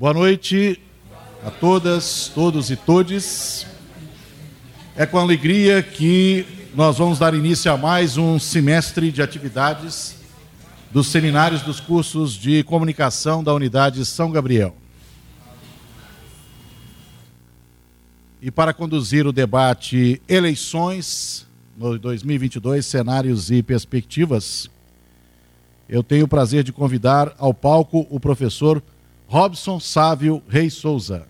Boa noite a todas, todos e todes. É com alegria que nós vamos dar início a mais um semestre de atividades dos seminários dos cursos de comunicação da Unidade São Gabriel. E para conduzir o debate Eleições no 2022, cenários e perspectivas, eu tenho o prazer de convidar ao palco o professor Robson Sávio Reis Souza.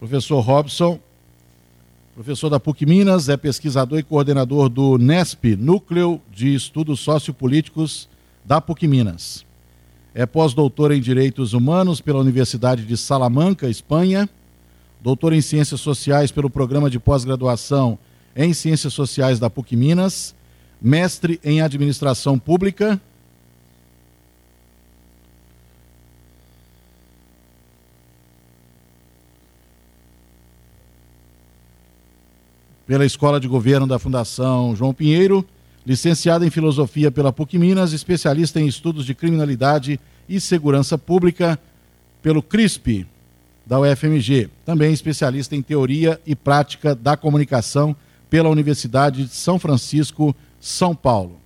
Professor Robson, professor da PUC Minas, é pesquisador e coordenador do NESP, Núcleo de Estudos Sociopolíticos da PUC Minas. É pós-doutor em Direitos Humanos pela Universidade de Salamanca, Espanha, doutor em Ciências Sociais pelo Programa de Pós-Graduação em Ciências Sociais da PUC Minas, mestre em Administração Pública. Pela Escola de Governo da Fundação João Pinheiro, licenciada em Filosofia pela PUC Minas, especialista em Estudos de Criminalidade e Segurança Pública pelo CRISP, da UFMG. Também especialista em Teoria e Prática da Comunicação pela Universidade de São Francisco, São Paulo.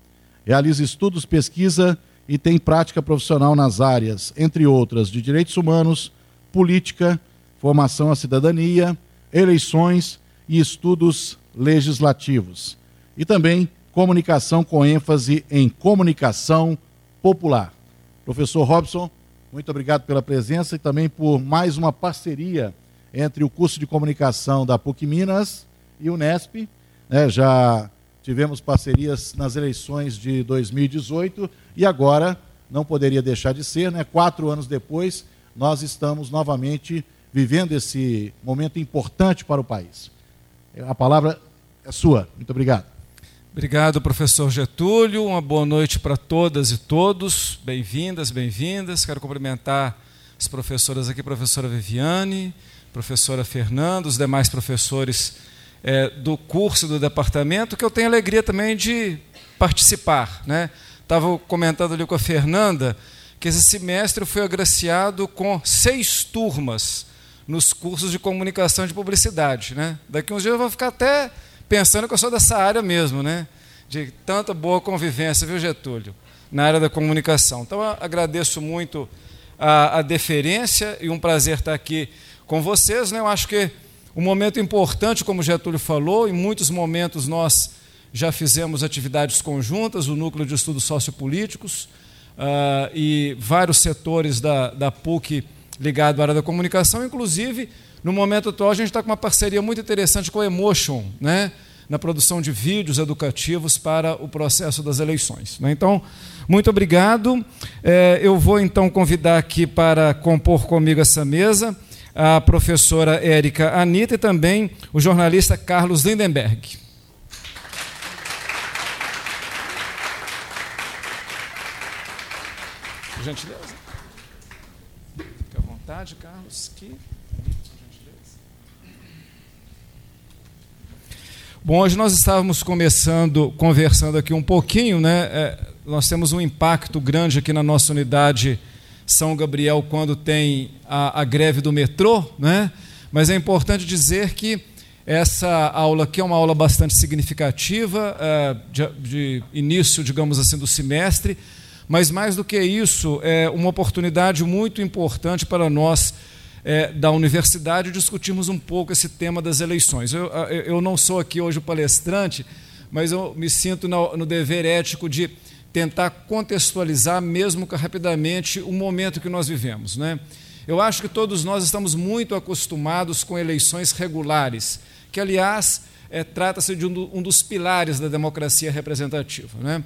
Realiza estudos, pesquisa e tem prática profissional nas áreas, entre outras, de Direitos Humanos, Política, Formação à Cidadania, Eleições e estudos legislativos. E também comunicação com ênfase em comunicação popular. Professor Robson, muito obrigado pela presença e também por mais uma parceria entre o curso de comunicação da PUC Minas e o Nesp. Né, já tivemos parcerias nas eleições de 2018 e agora não poderia deixar de ser, né? Quatro anos depois, nós estamos novamente vivendo esse momento importante para o país. A palavra é sua. Muito obrigado. Obrigado, professor Getúlio. Uma boa noite para todas e todos. Bem-vindas, bem-vindas. Quero cumprimentar as professoras aqui, professora Viviane, professora Fernanda, os demais professores é, do curso do departamento, que eu tenho alegria também de participar. Né? Estava comentando ali com a Fernanda que esse semestre foi agraciado com seis turmas nos cursos de comunicação e de publicidade. Né? Daqui uns dias eu vou ficar até pensando que eu sou dessa área mesmo, né? de tanta boa convivência, viu, Getúlio, na área da comunicação. Então, agradeço muito a, a deferência e um prazer estar aqui com vocês. Né? Eu acho que um momento importante, como Getúlio falou, em muitos momentos nós já fizemos atividades conjuntas, o Núcleo de Estudos Sociopolíticos uh, e vários setores da, da PUC ligado à área da comunicação. Inclusive, no momento atual, a gente está com uma parceria muito interessante com a Emotion, né? na produção de vídeos educativos para o processo das eleições. Né? Então, muito obrigado. É, eu vou então convidar aqui para compor comigo essa mesa a professora Érica Anitta e também o jornalista Carlos Lindenberg. Por gentileza vontade, Carlos. Que Bom, hoje nós estávamos começando, conversando aqui um pouquinho, né? É, nós temos um impacto grande aqui na nossa unidade São Gabriel quando tem a, a greve do metrô, né? Mas é importante dizer que essa aula aqui é uma aula bastante significativa, é, de, de início, digamos assim, do semestre mas mais do que isso, é uma oportunidade muito importante para nós é, da universidade discutirmos um pouco esse tema das eleições. Eu, eu não sou aqui hoje o palestrante, mas eu me sinto no, no dever ético de tentar contextualizar, mesmo rapidamente, o momento que nós vivemos. Né? Eu acho que todos nós estamos muito acostumados com eleições regulares, que, aliás, é, trata-se de um, um, dos pilares da democracia representativa. Né?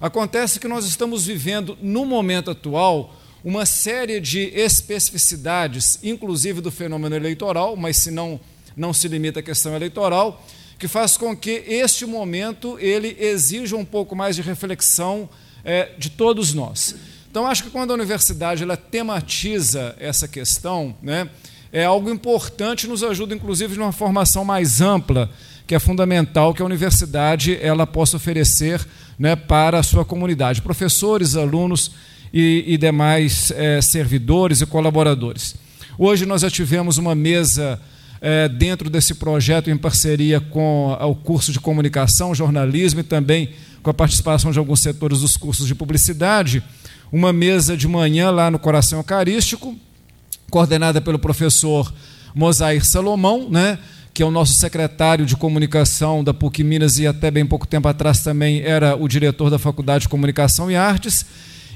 Acontece que nós estamos vivendo, no momento atual, uma série de especificidades, inclusive do fenômeno eleitoral, mas se não, não se limita à questão eleitoral, que faz com que este momento ele exija um pouco mais de reflexão é, de todos nós. Então, acho que quando a universidade ela tematiza essa questão, né, é algo importante, nos ajuda, inclusive, de uma formação mais ampla, que é fundamental que a universidade ela possa oferecer né, para a sua comunidade, professores, alunos e, e demais é, servidores e colaboradores. Hoje nós já tivemos uma mesa é, dentro desse projeto em parceria com o curso de comunicação, jornalismo e também com a participação de alguns setores dos cursos de publicidade, uma mesa de manhã lá no Coração Eucarístico, coordenada pelo professor Mosair Salomão, né, que é o nosso secretário de comunicação da PUC Minas e até bem pouco tempo atrás também era o diretor da Faculdade de Comunicação e Artes,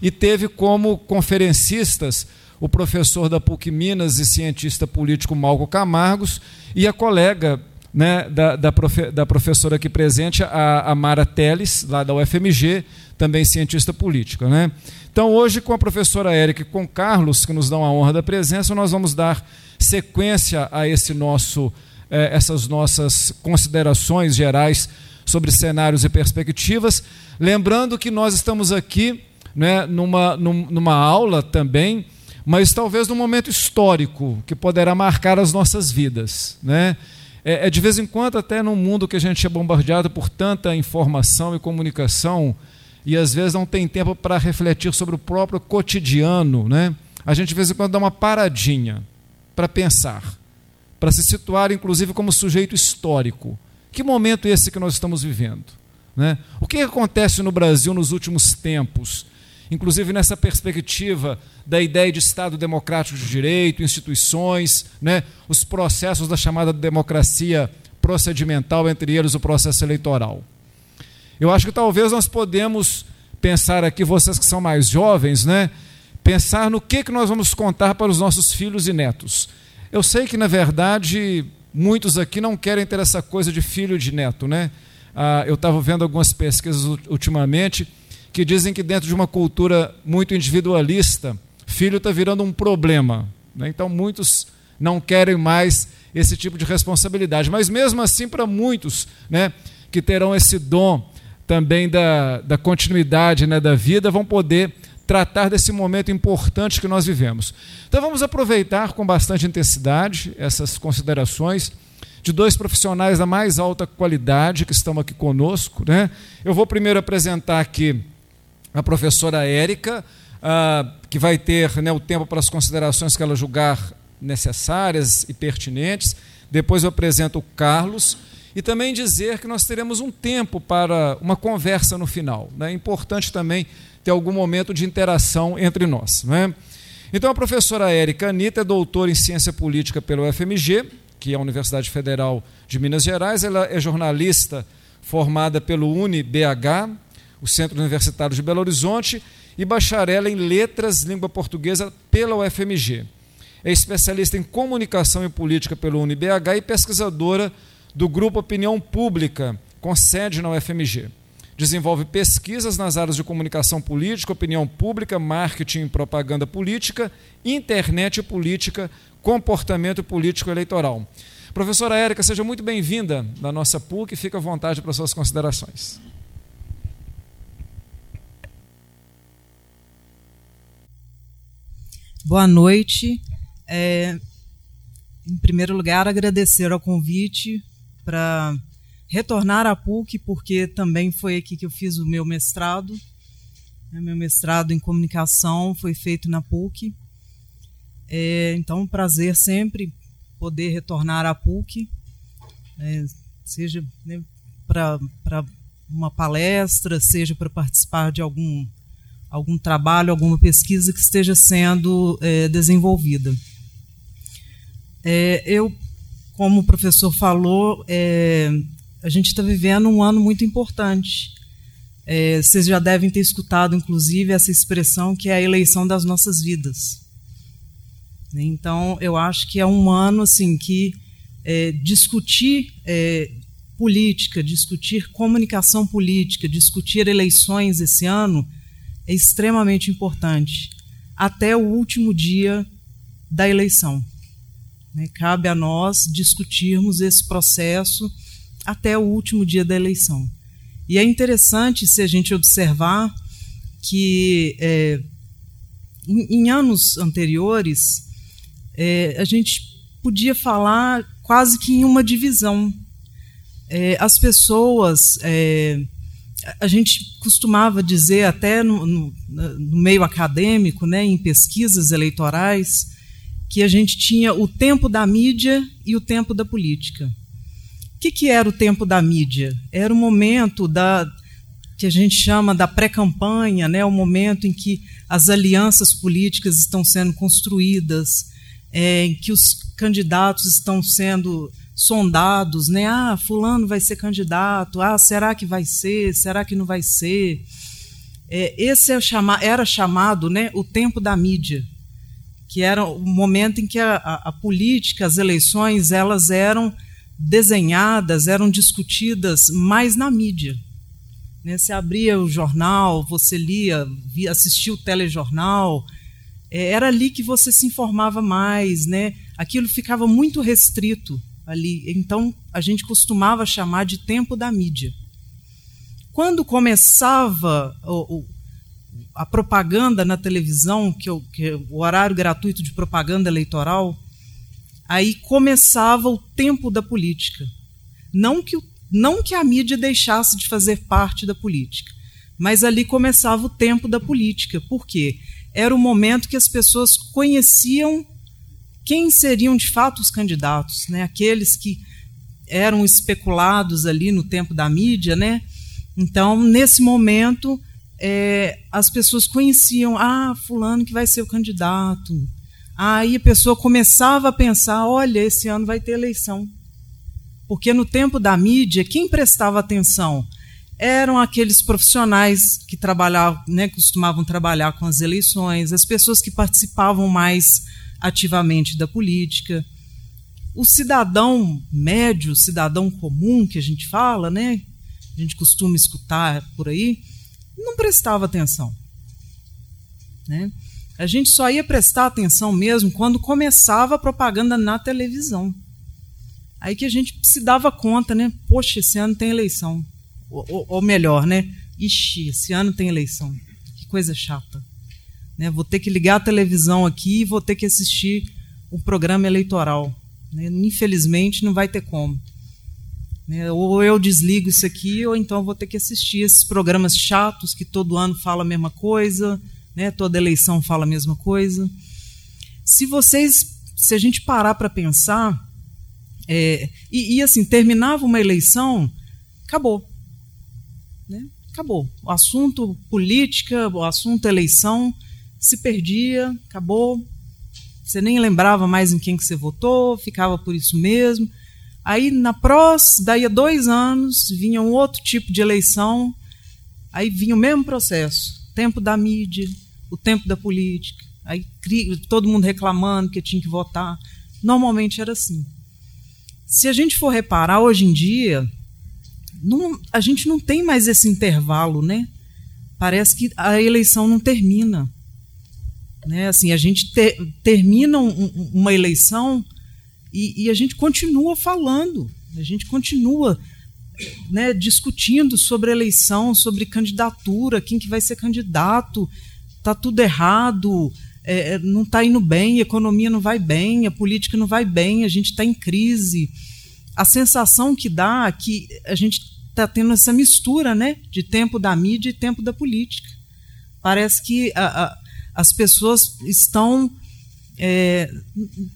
e teve como conferencistas o professor da PUC Minas e cientista político Malco Camargos e a colega né, da, da, profe, da, professora aqui presente, a, a, Mara Teles, lá da UFMG, também cientista política. Né? Então, hoje, com a professora Érica e com o Carlos, que nos dão a honra da presença, nós vamos dar sequência a esse nosso, eh, essas nossas considerações gerais sobre cenários e perspectivas. Lembrando que nós estamos aqui né, numa, numa aula também mas talvez num momento histórico que poderá marcar as nossas vidas. Né? É, é, de vez em quando, até num mundo que a gente é bombardeado por tanta informação e comunicação, e às vezes não tem tempo para refletir sobre o próprio cotidiano, né? a gente de vez em quando dá uma paradinha para pensar, para se situar, inclusive, como sujeito histórico. Que momento é esse que nós estamos vivendo? Né? O que acontece no Brasil nos últimos tempos? Inclusive nessa perspectiva da ideia de Estado democrático de direito, instituições, né, os processos da chamada democracia procedimental, entre eles o processo eleitoral. Eu acho que talvez nós podemos pensar aqui, vocês que são mais jovens, né, pensar no que, que nós vamos contar para os nossos filhos e netos. Eu sei que, na verdade, muitos aqui não querem ter essa coisa de filho e de neto. Né? Ah, eu estava vendo algumas pesquisas ultimamente que dizem que dentro de uma cultura muito individualista, filho está virando um problema. Né? Então, muitos não querem mais esse tipo de responsabilidade. Mas, mesmo assim, para muitos né, que terão esse dom também da, da continuidade né, da vida, vão poder tratar desse momento importante que nós vivemos. Então, vamos aproveitar com bastante intensidade essas considerações de dois profissionais da mais alta qualidade que estão aqui conosco. Né? Eu vou primeiro apresentar aqui a professora Érica, ah, que vai ter né, o tempo para as considerações que ela julgar necessárias e pertinentes. Depois eu apresento o Carlos. E também dizer que nós teremos um tempo para uma conversa no final. Né? É importante também ter algum momento de interação entre nós. Né? Então, a professora Érica Anitta é doutora em Ciência Política pelo UFMG, que é a Universidade Federal de Minas Gerais. Ela é jornalista formada pelo UniBH, o Centro Universitário de Belo Horizonte, e bacharel em Letras Língua Portuguesa pela UFMG. É especialista em comunicação e política pelo UniBH e pesquisadora do Grupo Opinião Pública, com sede na UFMG. Desenvolve pesquisas nas áreas de comunicação política, opinião pública, marketing e propaganda política, internet e política, comportamento político eleitoral. Professora Érica, seja muito bem-vinda na nossa PUC e fique à vontade para suas considerações. Boa noite. É, em primeiro lugar, agradecer ao convite para retornar à PUC, porque também foi aqui que eu fiz o meu mestrado. É, meu mestrado em comunicação foi feito na PUC. É, então, um prazer sempre poder retornar à PUC, é, seja né, para uma palestra, seja para participar de algum algum trabalho, alguma pesquisa que esteja sendo é, desenvolvida. É, eu, como o professor falou, é, a gente está vivendo um ano muito importante. É, vocês já devem ter escutado, inclusive, essa expressão que é a eleição das nossas vidas. Então, eu acho que é um ano assim que é, discutir é, política, discutir comunicação política, discutir eleições esse ano é extremamente importante até o último dia da eleição. Né? Cabe a nós discutirmos esse processo até o último dia da eleição. E é interessante se a gente observar que é, em, anos anteriores, é, a gente podia falar quase que em uma divisão. É, as pessoas, é, a gente costumava dizer até no, no, no, meio acadêmico, né, em pesquisas eleitorais, que a gente tinha o tempo da mídia e o tempo da política. O que, que era o tempo da mídia? Era o momento da que a gente chama da pré-campanha, né, o momento em que as alianças políticas estão sendo construídas, é, em que os candidatos estão sendo sondados, né? Ah, fulano vai ser candidato. Ah, será que vai ser? Será que não vai ser? É, esse é chama, era chamado, né, o tempo da mídia, que era o momento em que a, a, a política, as eleições, elas eram desenhadas, eram discutidas mais na mídia. Né? Você abria o jornal, você lia, via, assistia o telejornal, é, era ali que você se informava mais, né? Aquilo ficava muito restrito ali. Então a gente costumava chamar de tempo da mídia. Quando começava o, o, a propaganda na televisão, que, o, que o horário gratuito de propaganda eleitoral, aí começava o tempo da política. Não que, não que a mídia deixasse de fazer parte da política, mas ali começava o tempo da política. Por quê? era o momento que as pessoas conheciam quem seriam de fato os candidatos, né? aqueles que eram especulados ali no tempo da mídia. Né? Então, nesse momento, é, as pessoas conheciam, ah, fulano que vai ser o candidato. Aí a pessoa começava a pensar, olha, esse ano vai ter eleição. Porque no tempo da mídia, quem prestava atenção eram aqueles profissionais que trabalhavam, né, costumavam trabalhar com as eleições, as pessoas que participavam mais ativamente da política. O cidadão médio, cidadão comum que a gente fala, né, a gente costuma escutar por aí, não prestava atenção. Né? A gente só ia prestar atenção mesmo quando começava a propaganda na televisão. Aí que a gente se dava conta, né? Poxa, esse ano tem eleição ou, ou, melhor, né? Ixi, esse ano tem eleição. Que coisa chata. Né? Vou ter que ligar a televisão aqui e vou ter que assistir o programa eleitoral. Né? Infelizmente, não vai ter como. Né? Ou eu desligo isso aqui, ou então vou ter que assistir esses programas chatos que todo ano fala a mesma coisa, né? toda eleição fala a mesma coisa. Se vocês, se a gente parar para pensar, é, e, e assim, terminava uma eleição, acabou. Né? Acabou. O assunto política, o assunto eleição se perdia, acabou. Você nem lembrava mais em quem que você votou, ficava por isso mesmo. Aí na próxima, daí a dois anos, vinha um outro tipo de eleição, aí vinha o mesmo processo. Tempo da mídia, o tempo da política, aí todo mundo reclamando que tinha que votar. Normalmente era assim. Se a gente for reparar hoje em dia, não, a gente não tem mais esse intervalo, né? Parece que a eleição não termina. Né? Assim, a gente ter, termina um, uma eleição e, e, a gente continua falando, a gente continua né, discutindo sobre eleição, sobre candidatura, quem que vai ser candidato, tá tudo errado, é, é não está indo bem, a economia não vai bem, a política não vai bem, a gente está em crise a sensação que dá é que a gente está tendo essa mistura né, de tempo da mídia e tempo da política. Parece que a, as pessoas estão, é,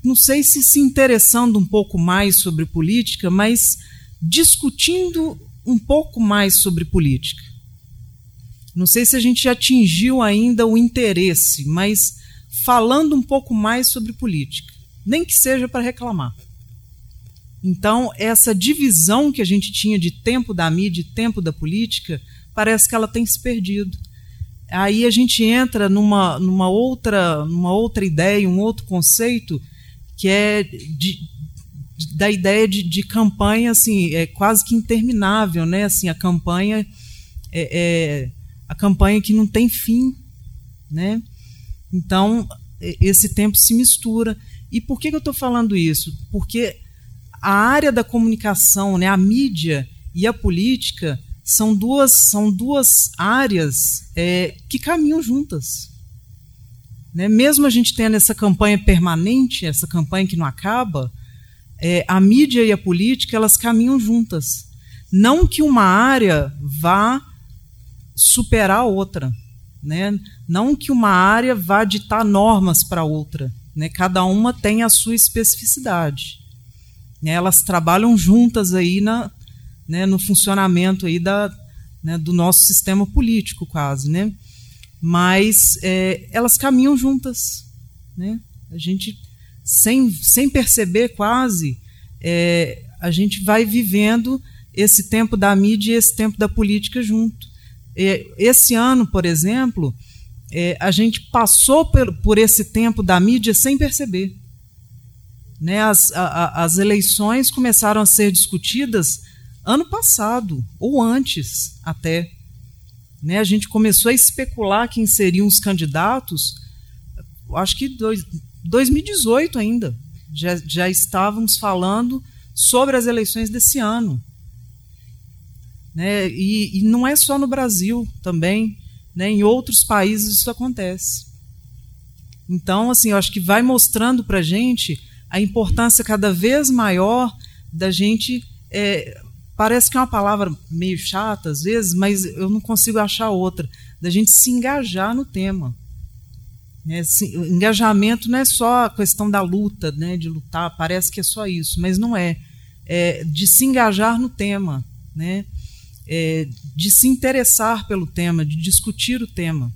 não sei se se interessando um pouco mais sobre política, mas discutindo um pouco mais sobre política. Não sei se a gente atingiu ainda o interesse, mas falando um pouco mais sobre política, nem que seja para reclamar. Então, essa divisão que a gente tinha de tempo da mídia e tempo da política, parece que ela tem se perdido. Aí a gente entra numa, numa, outra, numa outra ideia, um outro conceito, que é de, da ideia de, de, campanha assim, é quase que interminável, né? Assim, a campanha é, é a campanha que não tem fim, né? Então, esse tempo se mistura. E por que, eu estou falando isso? Porque a área da comunicação, né, a mídia e a política são duas, são duas áreas é, que caminham juntas. Né? Mesmo a gente tendo essa campanha permanente, essa campanha que não acaba, é, a mídia e a política elas caminham juntas. Não que uma área vá superar a outra, né? não que uma área vá ditar normas para outra. Né? Cada uma tem a sua especificidade. Né? Elas trabalham juntas aí na, né, no funcionamento aí da, né, do nosso sistema político, quase. Né? Mas é, elas caminham juntas. Né? A gente, sem, sem perceber quase, é, a gente vai vivendo esse tempo da mídia e esse tempo da política junto. Esse ano, por exemplo, é, a gente passou por, esse tempo da mídia sem perceber. Né? As eleições começaram a ser discutidas ano passado, ou antes até. Né? A gente começou a especular quem seriam os candidatos, acho que dois, 2018 ainda. Já, já estávamos falando sobre as eleições desse ano. Né? E, e não é só no Brasil também, né? em outros países isso acontece. Então, assim, eu acho que vai mostrando para a gente a importância cada vez maior da gente. É, parece que é uma palavra meio chata às vezes, mas eu não consigo achar outra. Da gente se engajar no tema. Né? engajamento não é só a questão da luta, né? de lutar, parece que é só isso, mas não é. É de se engajar no tema. Né? é, de se interessar pelo tema, de discutir o tema.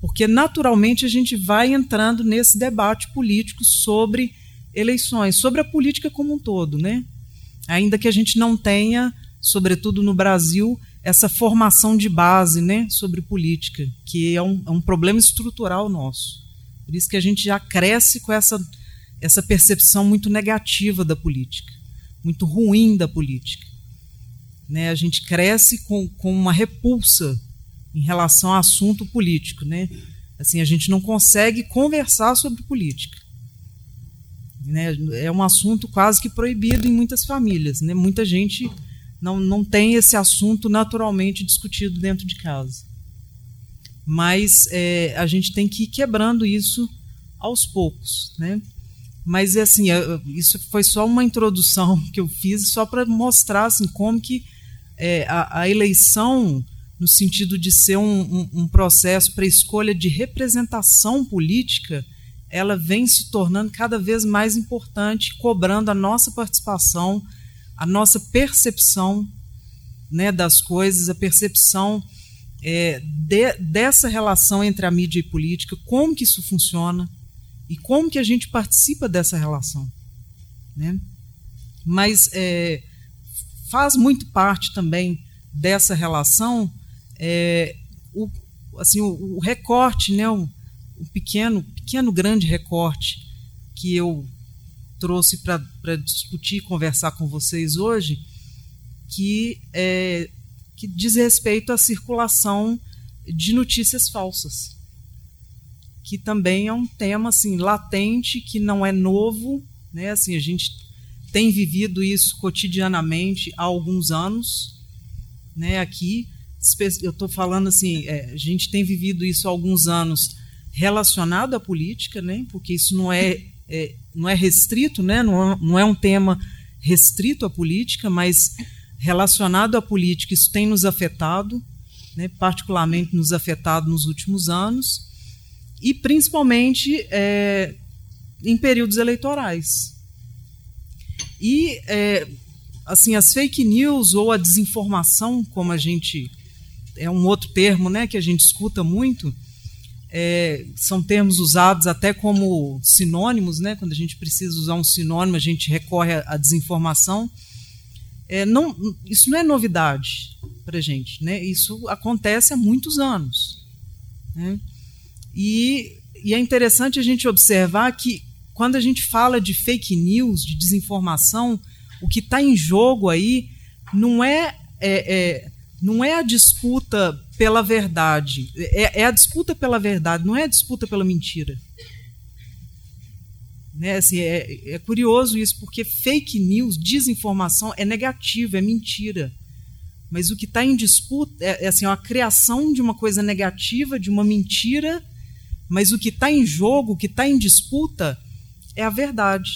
Porque, naturalmente, a gente vai entrando nesse debate político sobre eleições, sobre a política como um todo. Né? Ainda que a gente não tenha, sobretudo no Brasil, essa formação de base né, sobre política, que é um, é um problema estrutural nosso. Por isso que a gente já cresce com essa, essa percepção muito negativa da política, muito ruim da política. Né? A gente cresce com, com uma repulsa em relação ao assunto político. Né? Assim, a gente não consegue conversar sobre política. Né? É um assunto quase que proibido em muitas famílias. Né? Muita gente não, não tem esse assunto naturalmente discutido dentro de casa. Mas é, a gente tem que ir quebrando isso aos poucos. Né? Mas assim, isso foi só uma introdução que eu fiz só para mostrar assim, como que é, a, a, eleição, no sentido de ser um, um, um processo para escolha de representação política, ela vem se tornando cada vez mais importante, cobrando a nossa participação, a nossa percepção né, das coisas, a percepção é, de, dessa relação entre a mídia e política, como que isso funciona e como que a gente participa dessa relação. Né? Mas é, faz muito parte também dessa relação é, o, assim, o, o, recorte, né, o, o, pequeno, pequeno grande recorte que eu trouxe para discutir e conversar com vocês hoje, que, é, que diz respeito à circulação de notícias falsas, que também é um tema assim latente, que não é novo, né? Assim a gente tem vivido isso cotidianamente há alguns anos, né? Aqui, eu estou falando assim, é, a gente tem vivido isso há alguns anos relacionado à política, né? Porque isso não é, é não é restrito, né? Não é, não é um tema restrito à política, mas relacionado à política, isso tem nos afetado, né? Particularmente nos afetado nos últimos anos e principalmente é, em períodos eleitorais. E é, assim as fake news ou a desinformação, como a gente é um outro termo, né, que a gente escuta muito, é, são termos usados até como sinônimos, né? Quando a gente precisa usar um sinônimo, a gente recorre à desinformação. É, não, isso não é novidade para a gente, né? Isso acontece há muitos anos. Né? E, e é interessante a gente observar que quando a gente fala de fake news, de desinformação, o que está em jogo aí não é, é, é, não é a disputa pela verdade, é, é, a disputa pela verdade, não é a disputa pela mentira. Né? Assim, é, é curioso isso, porque fake news, desinformação, é negativo, é mentira. Mas o que está em disputa é, é assim, a criação de uma coisa negativa, de uma mentira Mas o que está em jogo, o que está em disputa, é a verdade.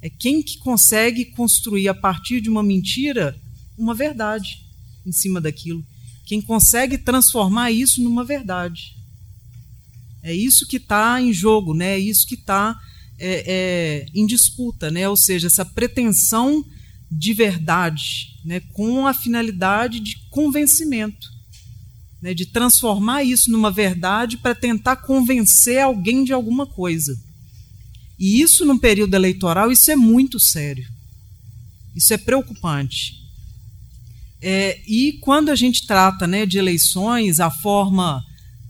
É quem que consegue construir a partir de uma mentira uma verdade em cima daquilo. Quem consegue transformar isso numa verdade. É isso que está em jogo, né? é isso que está é, é, em disputa, né? ou seja, essa pretensão de verdade, né? com a finalidade de convencimento, né? de transformar isso numa verdade para tentar convencer alguém de alguma coisa. E isso, num período eleitoral, isso é muito sério. Isso é preocupante. É, e quando a gente trata né, de eleições, a forma,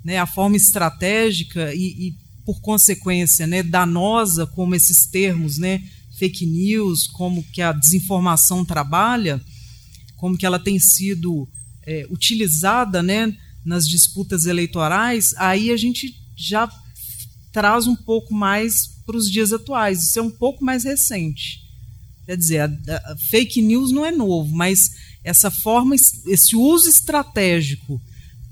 né, a forma estratégica e, e, por consequência, né, danosa, como esses termos, né, fake news, como que a desinformação trabalha, como que ela tem sido é, utilizada né, nas disputas eleitorais, aí a gente já traz um pouco mais para os dias atuais. Isso é um pouco mais recente. Quer dizer, a, a fake news não é novo, mas essa forma, esse uso estratégico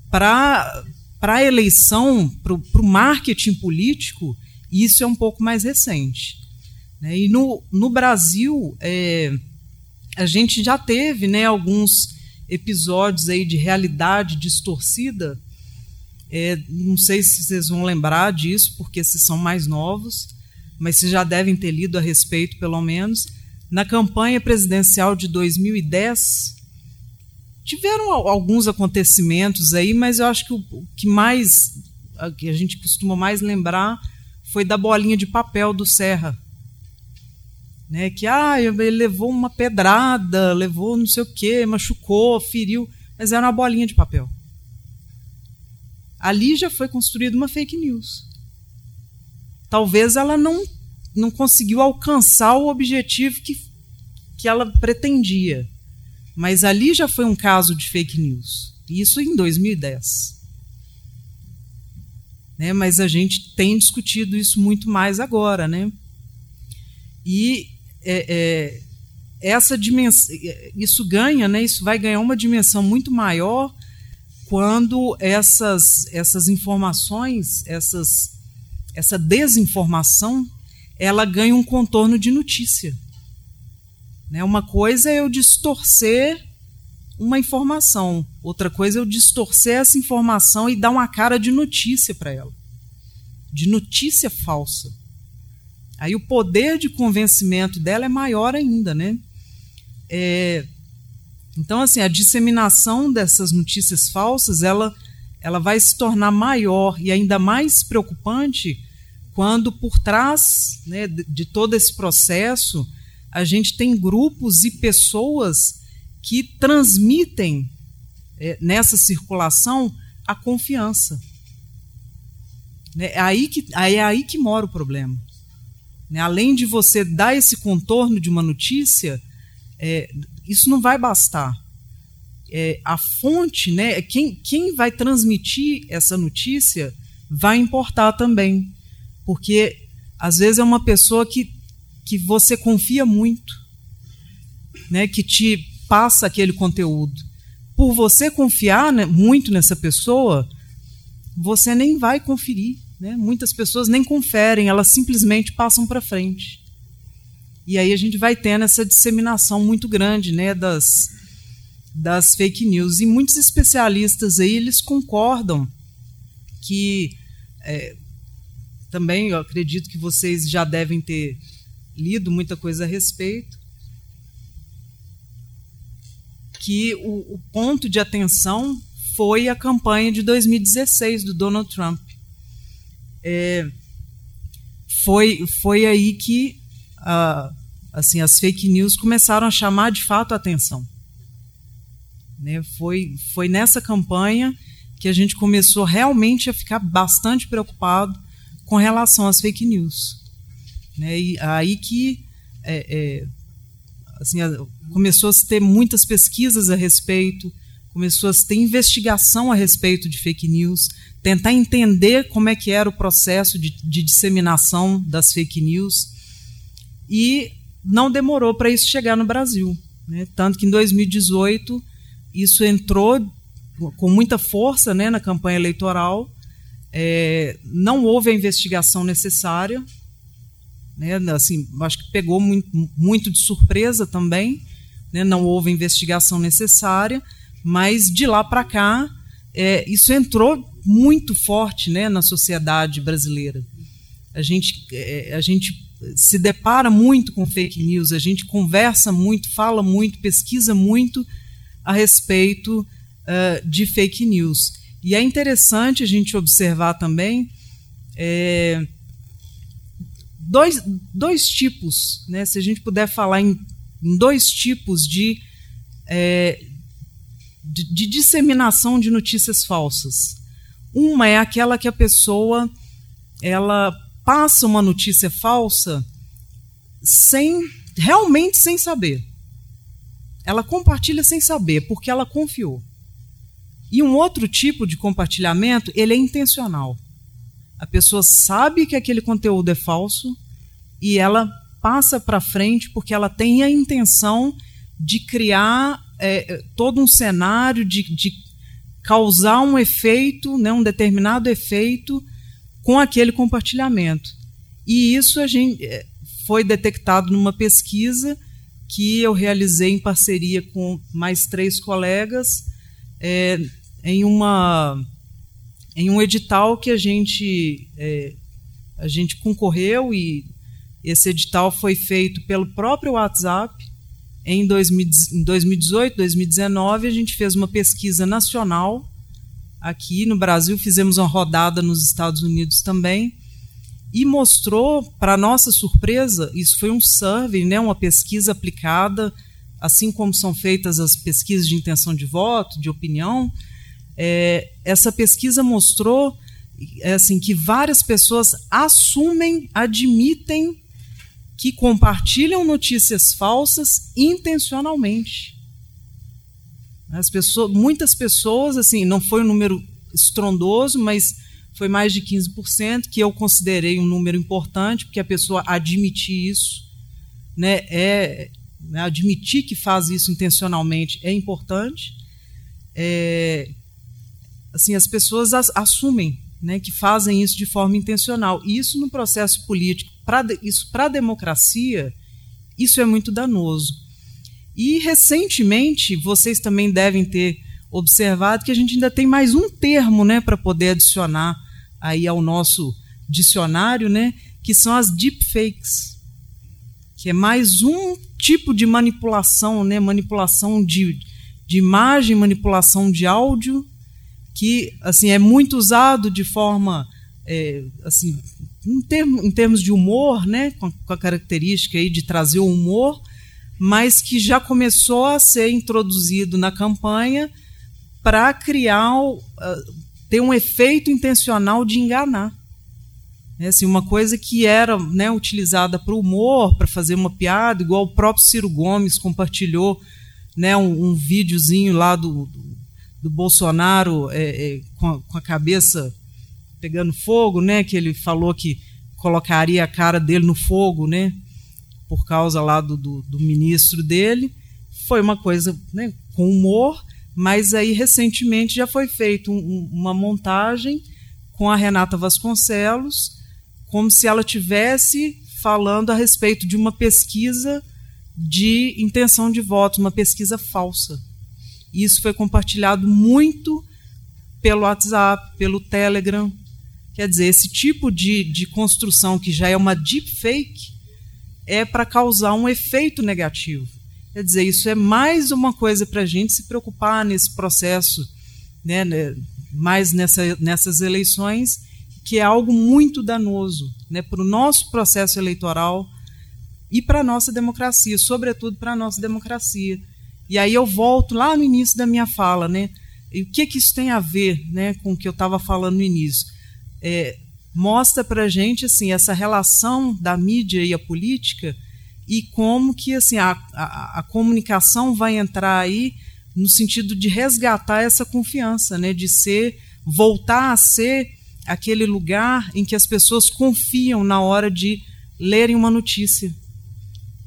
para a eleição, para o marketing político, isso é um pouco mais recente. Né? E no, no Brasil, é, a gente já teve né, alguns episódios aí de realidade distorcida. É, não sei se vocês vão lembrar disso, porque esses são mais novos, mas vocês já devem ter lido a respeito, pelo menos. Na campanha presidencial de 2010, Tiveram alguns acontecimentos aí, mas eu acho que o que mais que a gente costuma mais lembrar foi da bolinha de papel do Serra. Né, que ah, ele levou uma pedrada, levou não sei o quê, machucou, feriu, mas era uma bolinha de papel. Ali já foi construída uma fake news. Talvez ela não, não conseguiu alcançar o objetivo que, que ela pretendia. Mas ali já foi um caso de fake news. Isso em 2010. Né? Mas a gente tem discutido isso muito mais agora. Né? E é, é, essa dimensão, isso ganha, né? isso vai ganhar uma dimensão muito maior quando essas, essas informações, essas, essa desinformação, ela ganha um contorno de notícia. Né? Uma coisa é eu distorcer uma informação, outra coisa é eu distorcer essa informação e dar uma cara de notícia para ela, de notícia falsa. Aí o poder de convencimento dela é maior ainda, né? É, então, assim, a disseminação dessas notícias falsas, ela, ela vai se tornar maior e ainda mais preocupante quando por trás né, de, de todo esse processo a gente tem grupos e pessoas que transmitem é, nessa circulação a confiança. Né? É, aí que, é aí que mora o problema. Né? Além de você dar esse contorno de uma notícia, é, isso não vai bastar. É, a fonte, né, quem, quem vai transmitir essa notícia vai importar também. Porque às vezes é uma pessoa que que você confia muito, né, que te passa aquele conteúdo. Por você confiar né, muito nessa pessoa, você nem vai conferir. Né? Muitas pessoas nem conferem, elas simplesmente passam para frente. E aí a gente vai tendo essa disseminação muito grande né, das, das fake news. E muitos especialistas aí eles concordam que é, também eu acredito que vocês já devem ter lido muita coisa a respeito, que o, o ponto de atenção foi a campanha de 2016 do Donald Trump. É, foi, foi aí que assim, as fake news começaram a chamar de fato a atenção. Né? Foi, foi nessa campanha que a gente começou realmente a ficar bastante preocupado com relação às fake news. Né? E aí que é, é, assim, começou a se ter muitas pesquisas a respeito, começou a se ter investigação a respeito de fake news, tentar entender como é que era o processo de, de disseminação das fake news e não demorou para isso chegar no Brasil. Né? Tanto que em 2018 isso entrou com muita força né, na campanha eleitoral é, não houve a investigação necessária, né, assim, acho que pegou muito, de surpresa também, né, não houve investigação necessária, mas de lá para cá é, isso entrou muito forte né, na sociedade brasileira. A gente, é, a gente se depara muito com fake news, a gente conversa muito, fala muito, pesquisa muito a respeito uh, de fake news. E é interessante a gente observar também é, dois, dois tipos, né, se a gente puder falar em, em dois tipos de, é, de, de disseminação de notícias falsas. Uma é aquela que a pessoa ela passa uma notícia falsa sem realmente sem saber. Ela compartilha sem saber, porque ela confiou. E um outro tipo de compartilhamento, ele é intencional. A pessoa sabe que aquele conteúdo é falso e ela passa para frente porque ela tem a intenção de criar é, todo um cenário, de, de causar um efeito, né, um determinado efeito com aquele compartilhamento. E isso a gente é, foi detectado numa pesquisa que eu realizei em parceria com mais três colegas é, em uma em um edital que a gente é, a gente concorreu e esse edital foi feito pelo próprio WhatsApp em, 2000, em 2018, 2019 a gente fez uma pesquisa nacional aqui no Brasil, fizemos uma rodada nos Estados Unidos também, e mostrou, para nossa surpresa, isso foi um survey, né, uma pesquisa aplicada, assim como são feitas as pesquisas de intenção de voto, de opinião. É, essa pesquisa mostrou é, assim que várias pessoas assumem, admitem que compartilham notícias falsas intencionalmente. As pessoas, muitas pessoas, assim, não foi um número estrondoso, mas foi mais de 15%, que eu considerei um número importante, porque a pessoa admitir isso, né, é, né, admitir que faz isso intencionalmente é importante. É, assim, as pessoas as, assumem né, que fazem isso de forma intencional. E isso no processo político, pra, isso para a democracia, isso é muito danoso. E recentemente, vocês também devem ter observado que a gente ainda tem mais um termo né, para poder adicionar aí ao nosso dicionário, né, que são as deepfakes, que é mais um tipo de manipulação, né, manipulação de, de imagem, manipulação de áudio, que assim é muito usado de forma é, assim em, termo, em, termos de humor, né, com a, com a característica aí de trazer o humor, mas que já começou a ser introduzido na campanha para criar, uh, ter um efeito intencional de enganar. É assim, uma coisa que era né, utilizada para o humor, para fazer uma piada, igual o próprio Ciro Gomes compartilhou né, um, um videozinho lá do, do, do Bolsonaro é, é, com, a, com, a, cabeça pegando fogo, né, que ele falou que colocaria a cara dele no fogo, né, por causa lá do, do, do ministro dele. Foi uma coisa né, com humor, mas aí recentemente já foi feita um, uma montagem com a Renata Vasconcelos, como se ela tivesse falando a respeito de uma pesquisa de intenção de votos, uma pesquisa falsa. Isso foi compartilhado muito pelo WhatsApp, pelo Telegram. Quer dizer, esse tipo de, de construção que já é uma deepfake é para causar um efeito negativo. Quer dizer, isso é mais uma coisa para a gente se preocupar nesse processo, né, né, mais nessa, nessas eleições, que é algo muito danoso né, para o nosso processo eleitoral e para a nossa democracia, sobretudo para a nossa democracia. E aí eu volto lá no início da minha fala, né? E o que, que isso tem a ver né, com o que eu estava falando no início? É, mostra para gente assim, essa relação da mídia e a política e como que assim, a, a, a, comunicação vai entrar aí no sentido de resgatar essa confiança, né, de ser, voltar a ser aquele lugar em que as pessoas confiam na hora de lerem uma notícia.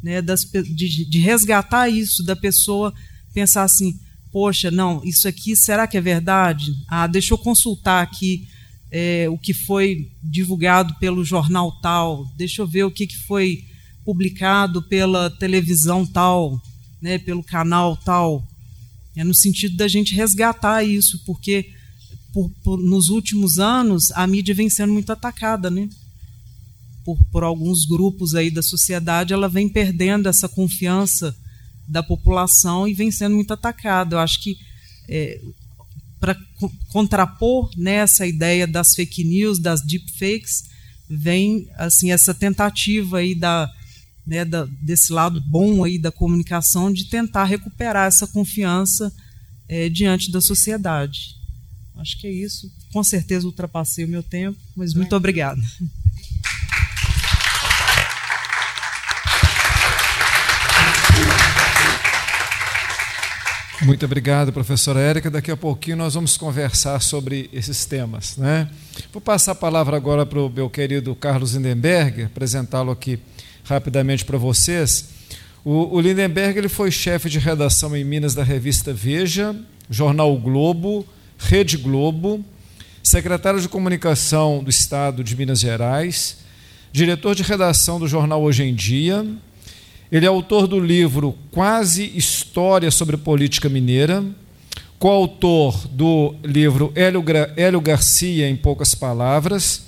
Né, das, de, de resgatar isso, da pessoa pensar assim, poxa, não, isso aqui será que é verdade? Ah, deixa eu consultar aqui é, o que foi divulgado pelo jornal tal, deixa eu ver o que, que foi publicado pela televisão tal, né, pelo canal tal. É no sentido da gente resgatar isso, porque por, por, nos últimos anos a mídia vem sendo muito atacada, né? Por, por alguns grupos aí da sociedade, ela vem perdendo essa confiança da população e vem sendo muito atacada. Eu acho que é, para contrapor nessa né, ideia das fake news, das deepfakes, vem assim essa tentativa aí da, né, da, desse lado bom aí da comunicação de tentar recuperar essa confiança é, diante da sociedade. Acho que é isso. Com certeza ultrapassei o meu tempo, mas muito obrigada. Muito obrigado, professora Érica. Daqui a pouquinho nós vamos conversar sobre esses temas. Né? Vou passar a palavra agora para o meu querido Carlos Lindenberg, apresentá-lo aqui rapidamente para vocês. O, o Lindenberg ele foi chefe de redação em Minas da revista Veja, Jornal o Globo, Rede Globo, secretário de comunicação do Estado de Minas Gerais, diretor de redação do jornal Hoje em Dia, ele é autor do livro Quase História sobre Política Mineira, coautor do livro Hélio, Hélio Garcia, em poucas palavras.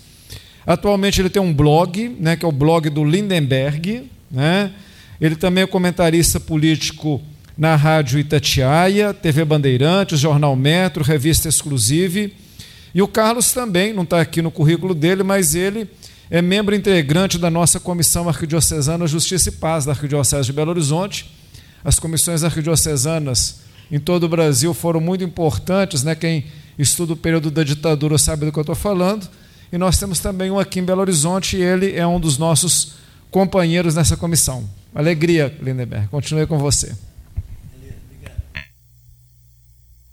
Atualmente ele tem um blog, né, que é o blog do Lindenberg. Né? Ele também é comentarista político na Rádio Itatiaia, TV Bandeirantes, Jornal Metro, Revista Exclusive. E o Carlos também, não está aqui no currículo dele, mas ele é membro integrante da nossa Comissão Arquidiocesana Justiça e Paz da Arquidiocese de Belo Horizonte. As comissões arquidiocesanas em todo o Brasil foram muito importantes, né? quem estuda o período da ditadura sabe do que eu estou falando. E nós temos também um aqui em Belo Horizonte, e ele é um dos nossos companheiros nessa comissão. Alegria, Lindenberg. Continue com você.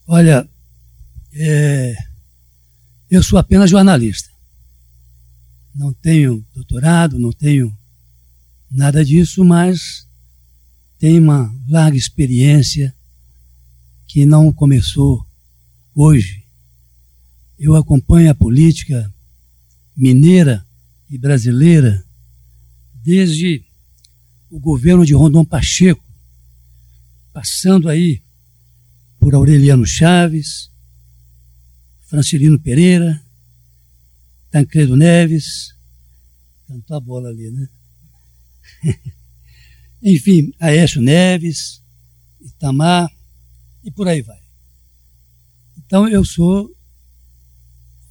Olha, é, eu sou apenas jornalista não tenho doutorado, não tenho nada disso, mas tenho uma larga experiência que não começou hoje. Eu acompanho a política mineira e brasileira desde o governo de Rondon Pacheco, passando aí por Aureliano Chaves, Francilino Pereira, Tancredo Neves, cantou a bola ali, né? Enfim, Aécio Neves, Itamar e por aí vai. Então eu sou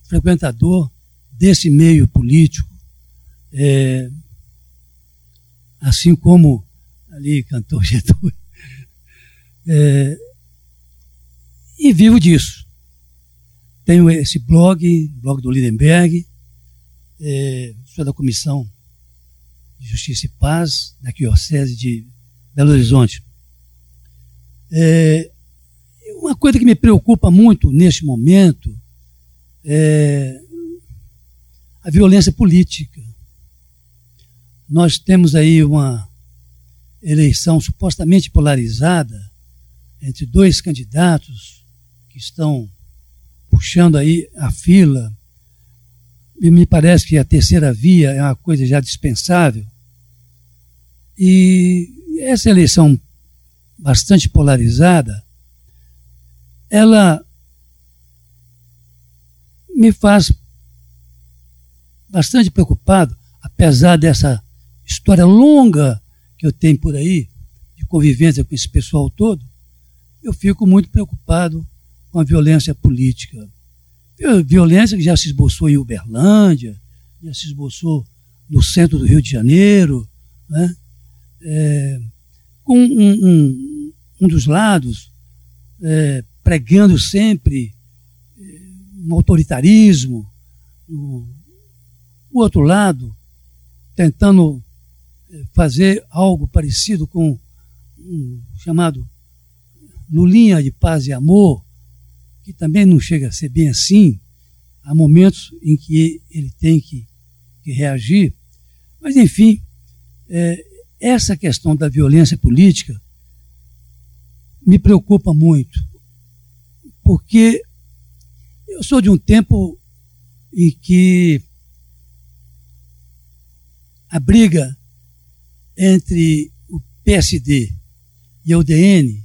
frequentador desse meio político, é, assim como ali cantou Getúlio, é, e vivo disso. Tenho esse blog, blog do Lindenberg, é, sou da Comissão de Justiça e Paz da Diocese de Belo Horizonte. É, uma coisa que me preocupa muito neste momento é a violência política. Nós temos aí uma eleição supostamente polarizada entre dois candidatos que estão puxando aí a fila me parece que a terceira via é uma coisa já dispensável. E essa eleição bastante polarizada, ela me faz bastante preocupado, apesar dessa história longa que eu tenho por aí, de convivência com esse pessoal todo, eu fico muito preocupado com a violência política Violência que já se esboçou em Uberlândia, já se esboçou no centro do Rio de Janeiro, né? É, com um, um, um, dos lados é, pregando sempre é, um autoritarismo, o, o outro lado tentando é, fazer algo parecido com um chamado Lulinha de paz e amor, que também não chega a ser bem assim, há momentos em que ele tem que, que reagir. Mas, enfim, é, essa questão da violência política me preocupa muito, porque eu sou de um tempo em que a briga entre o PSD e a UDN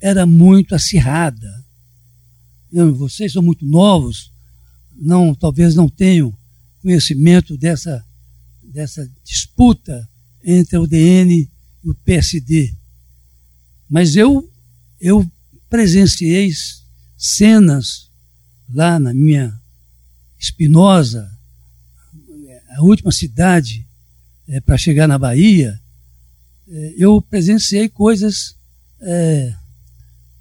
era muito acirrada. Vocês são muito novos, não, talvez não tenham conhecimento dessa, dessa disputa entre a UDN e o PSD. Mas eu, eu presenciei cenas lá na minha Espinosa, a última cidade é, para chegar na Bahia, é, eu presenciei coisas é,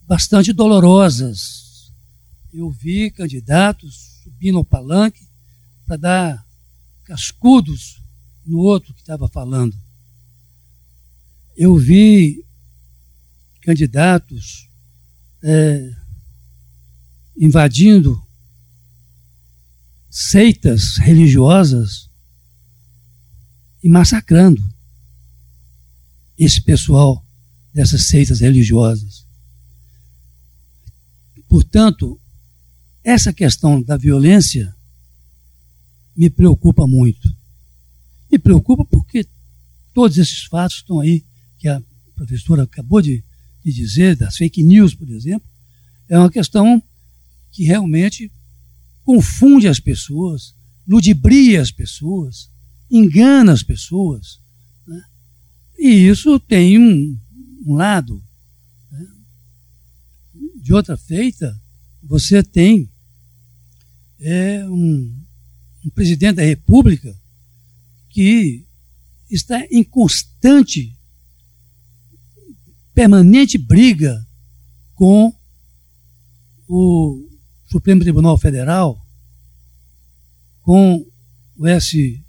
bastante dolorosas. Eu vi candidatos subindo ao palanque para dar cascudos no outro que estava falando. Eu vi candidatos é, invadindo seitas religiosas e massacrando esse pessoal dessas seitas religiosas. Portanto, essa questão da violência me preocupa muito. Me preocupa porque todos esses fatos estão aí, que a professora acabou de, de dizer, das fake news, por exemplo, é uma questão que realmente confunde as pessoas, ludibria as pessoas, engana as pessoas. Né? E isso tem um, um lado. Né? De outra feita, você tem é, um, um presidente da República que está em constante, permanente briga com o Supremo Tribunal Federal, com o, S,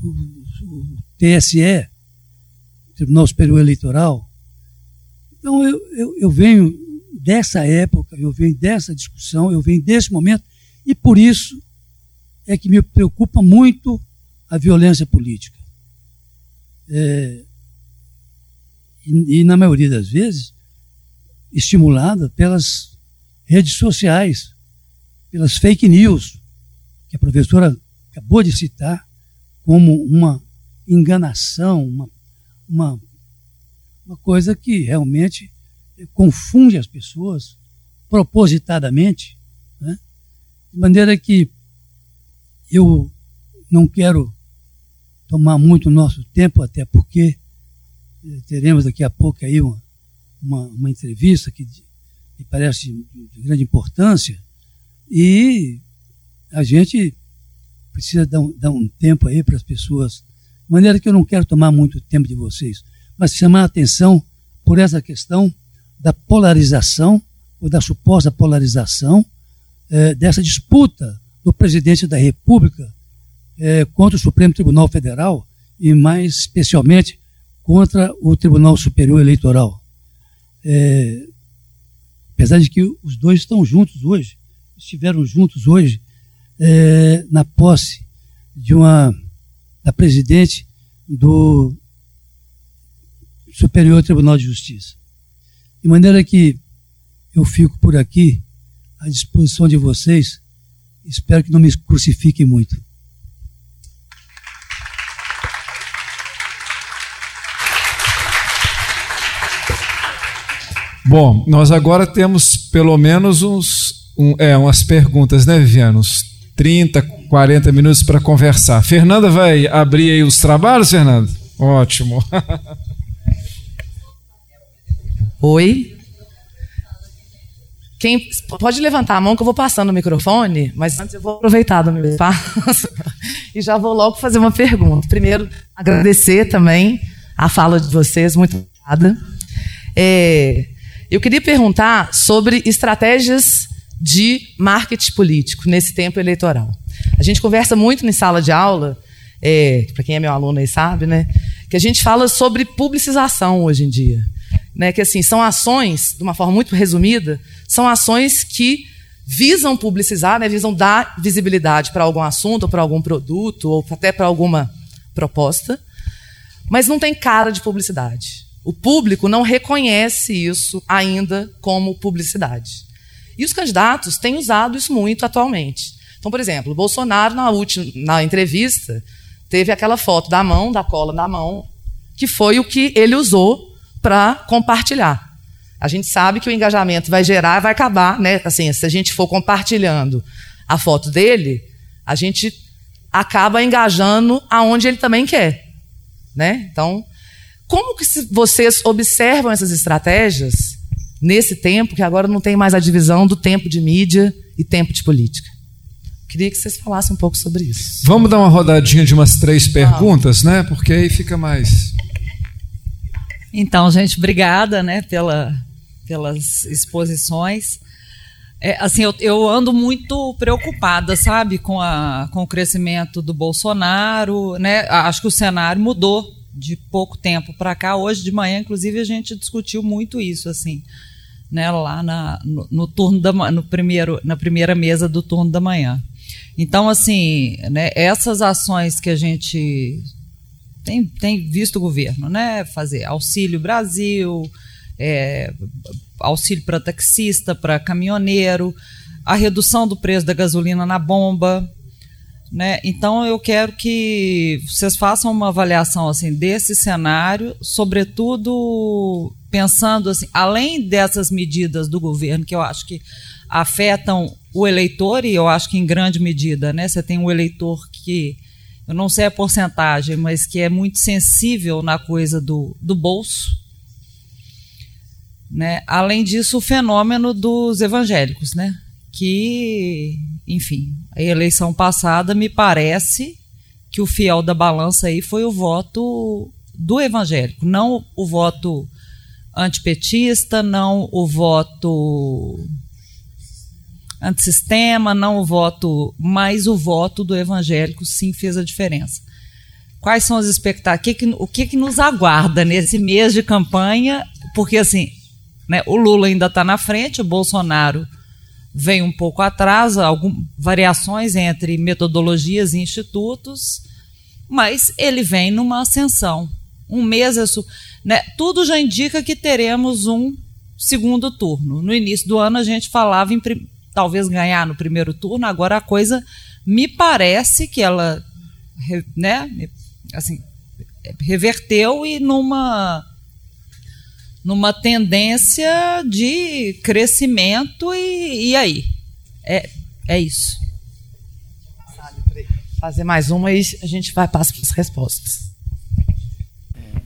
o, o TSE, Tribunal Superior Eleitoral. Então eu, eu, eu venho dessa época, eu venho dessa discussão, eu venho desse momento, e por isso é que me preocupa muito a violência política. É, e, e, na maioria das vezes, estimulada pelas redes sociais, pelas fake news, que a professora acabou de citar como uma enganação, uma, uma, uma coisa que realmente confunde as pessoas propositadamente? De maneira que eu não quero tomar muito nosso tempo, até porque eh, teremos daqui a pouco aí uma, uma, uma entrevista que me parece de grande importância, e a gente precisa dar um, dar um tempo aí para as pessoas, de maneira que eu não quero tomar muito tempo de vocês, mas chamar a atenção por essa questão da polarização, ou da suposta polarização, eh, dessa disputa do presidente da República eh, contra o Supremo Tribunal Federal e, mais especialmente, contra o Tribunal Superior Eleitoral. É, apesar de que os dois estão juntos hoje, estiveram juntos hoje é, na posse de uma da presidente do Superior Tribunal de Justiça. De maneira que eu fico por aqui à disposição de vocês. Espero que não me crucifiquem muito. Bom, nós agora temos pelo menos uns, um, é, umas perguntas, né, Viviane? Uns 30, 40 minutos para conversar. Fernanda vai abrir aí os trabalhos, Fernanda? Ótimo. Oi. Quem pode levantar a mão que eu vou passando o microfone, mas antes eu vou aproveitar do meu espaço e já vou logo fazer uma pergunta. Primeiro, agradecer também a fala de vocês, muito obrigada. É, eu queria perguntar sobre estratégias de marketing político nesse tempo eleitoral. A gente conversa muito em sala de aula, é, para quem é meu aluno aí sabe, né, que a gente fala sobre publicização hoje em dia. Né, que assim, são ações, de uma forma muito resumida, são ações que visam publicizar, né, visam dar visibilidade para algum assunto, para algum produto, ou até para alguma proposta, mas não tem cara de publicidade. O público não reconhece isso ainda como publicidade. E os candidatos têm usado isso muito atualmente. Então, por exemplo, Bolsonaro, na, última, na entrevista, teve aquela foto da mão, da cola da mão, que foi o que ele usou para compartilhar. A gente sabe que o engajamento vai gerar, vai acabar, né? Assim, se a gente for compartilhando a foto dele, a gente acaba engajando aonde ele também quer, né? Então, como que vocês observam essas estratégias nesse tempo que agora não tem mais a divisão do tempo de mídia e tempo de política? Queria que vocês falassem um pouco sobre isso. Vamos dar uma rodadinha de umas três perguntas, né? Porque aí fica mais. Então, gente, obrigada, né, pela pelas exposições. É, assim, eu, eu, ando muito preocupada, sabe, com, a, com o crescimento do Bolsonaro, né? Acho que o cenário mudou de pouco tempo para cá. Hoje de manhã, inclusive, a gente discutiu muito isso, assim, né? Lá na, no, no turno da no primeiro, na primeira mesa do turno da manhã. Então, assim, né? Essas ações que a gente tem, tem visto o governo, né? Fazer Auxílio Brasil, é, auxílio para taxista, para caminhoneiro, a redução do preço da gasolina na bomba. Né? Então eu quero que vocês façam uma avaliação assim desse cenário, sobretudo pensando assim, além dessas medidas do governo que eu acho que afetam o eleitor e eu acho que em grande medida, né? Você tem um eleitor que eu não sei a porcentagem, mas que é muito sensível na coisa do, do bolso, né? Além disso, o fenômeno dos evangélicos, né? que, enfim, a eleição passada me parece que o fiel da balança aí foi o voto do evangélico, não o voto antipetista, não o voto antissistema, não o voto, mas o voto do evangélico sim fez a diferença. Quais são as expectativas? O que, que nos aguarda nesse mês de campanha? Porque assim, né? O Lula ainda está na frente, o Bolsonaro vem um pouco atrás, algumas variações entre metodologias e institutos, mas ele vem numa ascensão. Um mês, isso, né? tudo já indica que teremos um segundo turno. No início do ano a gente falava em talvez ganhar no primeiro turno, agora a coisa me parece que ela né, assim, reverteu e numa numa tendência de crescimento e, e aí? É, é isso. Fazer mais uma e a gente vai passar para as respostas.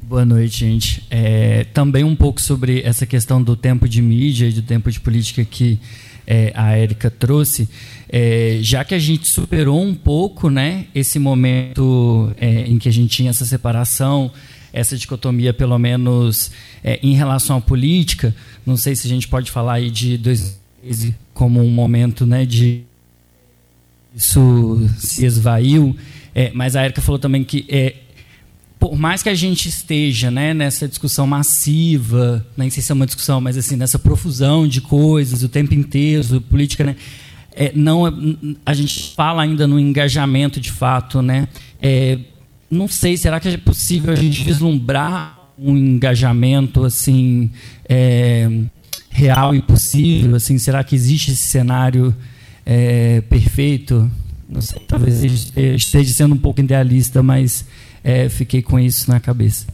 Boa noite, gente. É, também um pouco sobre essa questão do tempo de mídia e do tempo de política que é, a Érica trouxe. É, já que a gente superou um pouco né, esse momento é, em que a gente tinha essa separação essa dicotomia, pelo menos é, em relação à política. Não sei se a gente pode falar aí de 2013 como um momento né, de isso se esvaiu, é, mas a Erika falou também que é, por mais que a gente esteja né, nessa discussão massiva, nem sei se é uma discussão, mas assim nessa profusão de coisas o tempo inteiro, política, né, é, não a gente fala ainda no engajamento de fato, né? É, não sei, será que é possível a gente vislumbrar um engajamento assim é, real e possível? Assim, será que existe esse cenário é, perfeito? Não sei, talvez esteja sendo um pouco idealista, mas é, fiquei com isso na cabeça.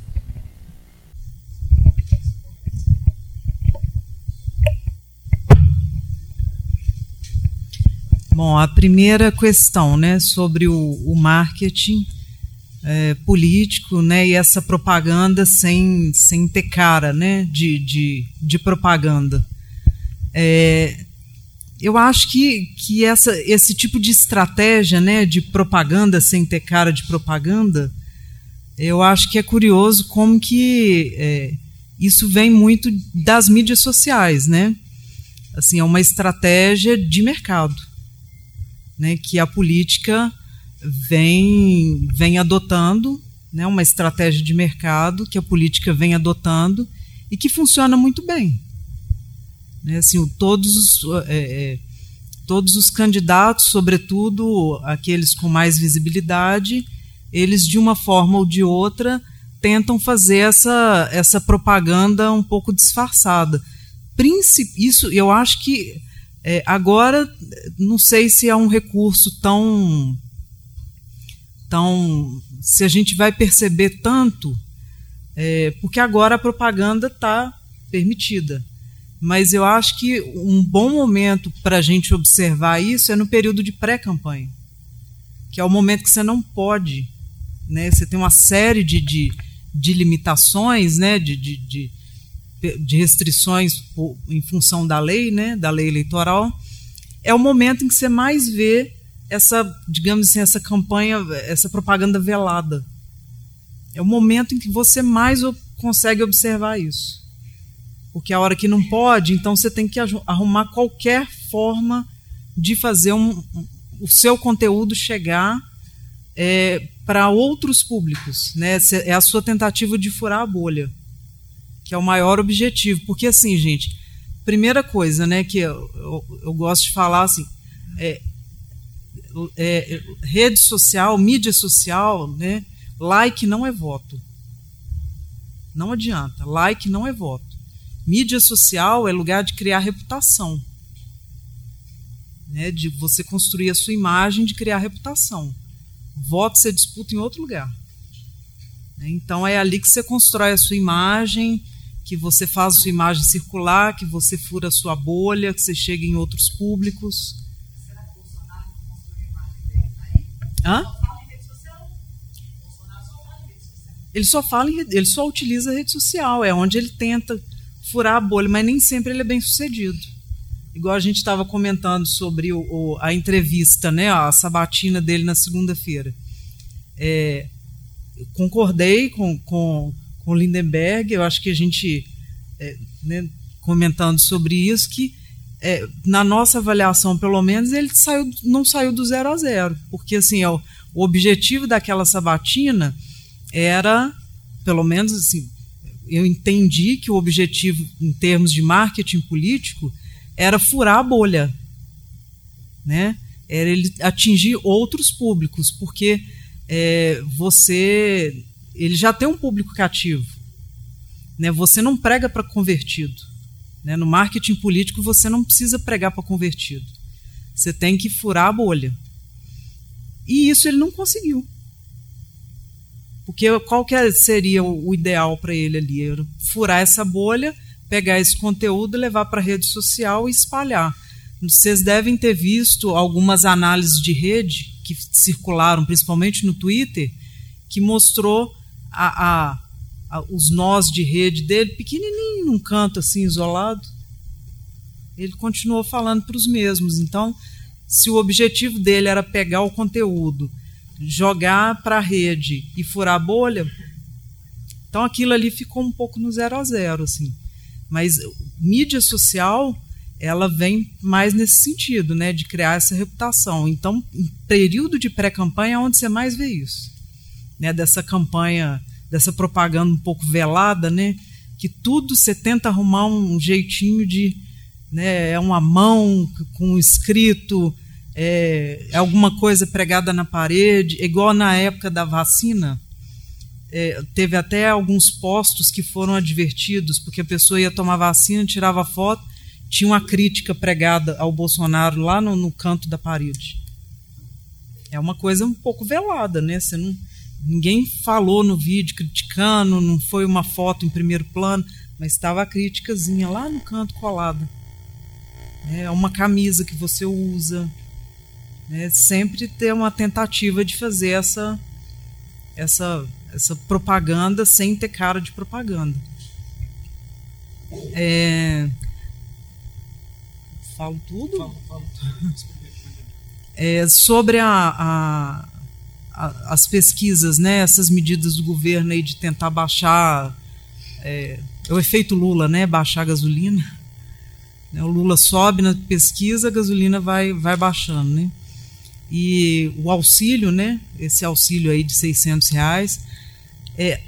Bom, a primeira questão, né, sobre o, o marketing é, político, né, e essa propaganda sem, sem ter cara, né, de, de, de propaganda. É, eu acho que, que essa, esse tipo de estratégia, né, de propaganda sem ter cara de propaganda, eu acho que é curioso como que é, isso vem muito das mídias sociais, né? Assim, é uma estratégia de mercado, né, que a política vem, vem adotando, né, uma estratégia de mercado que a política vem adotando e que funciona muito bem. Né, assim, todos, os, é, é, todos os candidatos, sobretudo aqueles com mais visibilidade, eles de uma forma ou de outra tentam fazer essa, essa propaganda um pouco disfarçada. Princip, isso eu acho que É, agora, não sei se é um recurso tão. tão se a gente vai perceber tanto, é, porque agora a propaganda está permitida. Mas eu acho que um bom momento para a gente observar isso é no período de pré-campanha, que é o momento que você não pode. Né? Você tem uma série de, de, de limitações, né? de, de, de de restrições em função da lei, né, da lei eleitoral, é o momento em que você mais vê essa, digamos assim, essa campanha, essa propaganda velada. É o momento em que você mais consegue observar isso. Porque a hora que não pode, então você tem que arrumar qualquer forma de fazer um, o seu conteúdo chegar é, para outros públicos. Né? É a sua tentativa de furar a bolha que é o maior objetivo. Porque, assim, gente, primeira coisa né, que eu, eu, eu gosto de falar, assim, é, é, rede social, mídia social, né, like não é voto. Não adianta. Like não é voto. Mídia social é lugar de criar reputação. Né, de você construir a sua imagem, de criar reputação. Voto você disputa em outro lugar. Então é ali que você constrói a sua imagem, que você faz a sua imagem circular, que você fura a sua bolha, que você chega em outros públicos. Será que Bolsonaro construiu a imagem dele aí? Hã? Ele só fala em ele só utiliza a rede social, é onde ele tenta furar a bolha, mas nem sempre ele é bem sucedido. Igual a gente estava comentando sobre o, o, a entrevista, né, a sabatina dele na segunda-feira. É, concordei com, com com Lindenberg, eu acho que a gente, é, né, comentando sobre isso, que é, na nossa avaliação, pelo menos, ele saiu, não saiu do zero a zero, porque assim, ó, o objetivo daquela sabatina era, pelo menos assim, eu entendi que o objetivo, em termos de marketing político, era furar a bolha, né? Era ele atingir outros públicos, porque é, você ele já tem um público cativo. Né? Você não prega para convertido. Né? No marketing político, você não precisa pregar para convertido. Você tem que furar a bolha. E isso ele não conseguiu. Porque qual que seria o ideal para ele ali? Furar essa bolha, pegar esse conteúdo, levar para a rede social e espalhar. Vocês devem ter visto algumas análises de rede que circularam, principalmente no Twitter, que mostrou a, a, a, os nós de rede dele, pequenininho, num canto assim, isolado. Ele continuou falando para os mesmos. Então, se o objetivo dele era pegar o conteúdo, jogar para a rede e furar a bolha, então aquilo ali ficou um pouco no zero a zero, assim. Mas mídia social, ela vem mais nesse sentido, né, de criar essa reputação. Então, período de pré-campanha é onde você mais vê isso né, dessa campanha, dessa propaganda um pouco velada, né, que tudo você tenta arrumar um jeitinho de. Né, é uma mão com um escrito, é, é alguma coisa pregada na parede, igual na época da vacina. É, teve até alguns postos que foram advertidos, porque a pessoa ia tomar vacina, tirava foto, tinha uma crítica pregada ao Bolsonaro lá no, no canto da parede. É uma coisa um pouco velada, né? Você não, Ninguém falou no vídeo criticando, não foi uma foto em primeiro plano, mas estava a criticazinha lá no canto colada. É uma camisa que você usa. É sempre ter uma tentativa de fazer essa, essa, essa propaganda sem ter cara de propaganda. É... Falo tudo? Falo, falo. É, sobre a, a, as pesquisas, né, essas medidas do governo aí de tentar baixar é, é, o efeito Lula, né, baixar a gasolina. Né, o Lula sobe na pesquisa, a gasolina vai, vai baixando, né? E o auxílio, né, esse auxílio aí de 600 reais, é,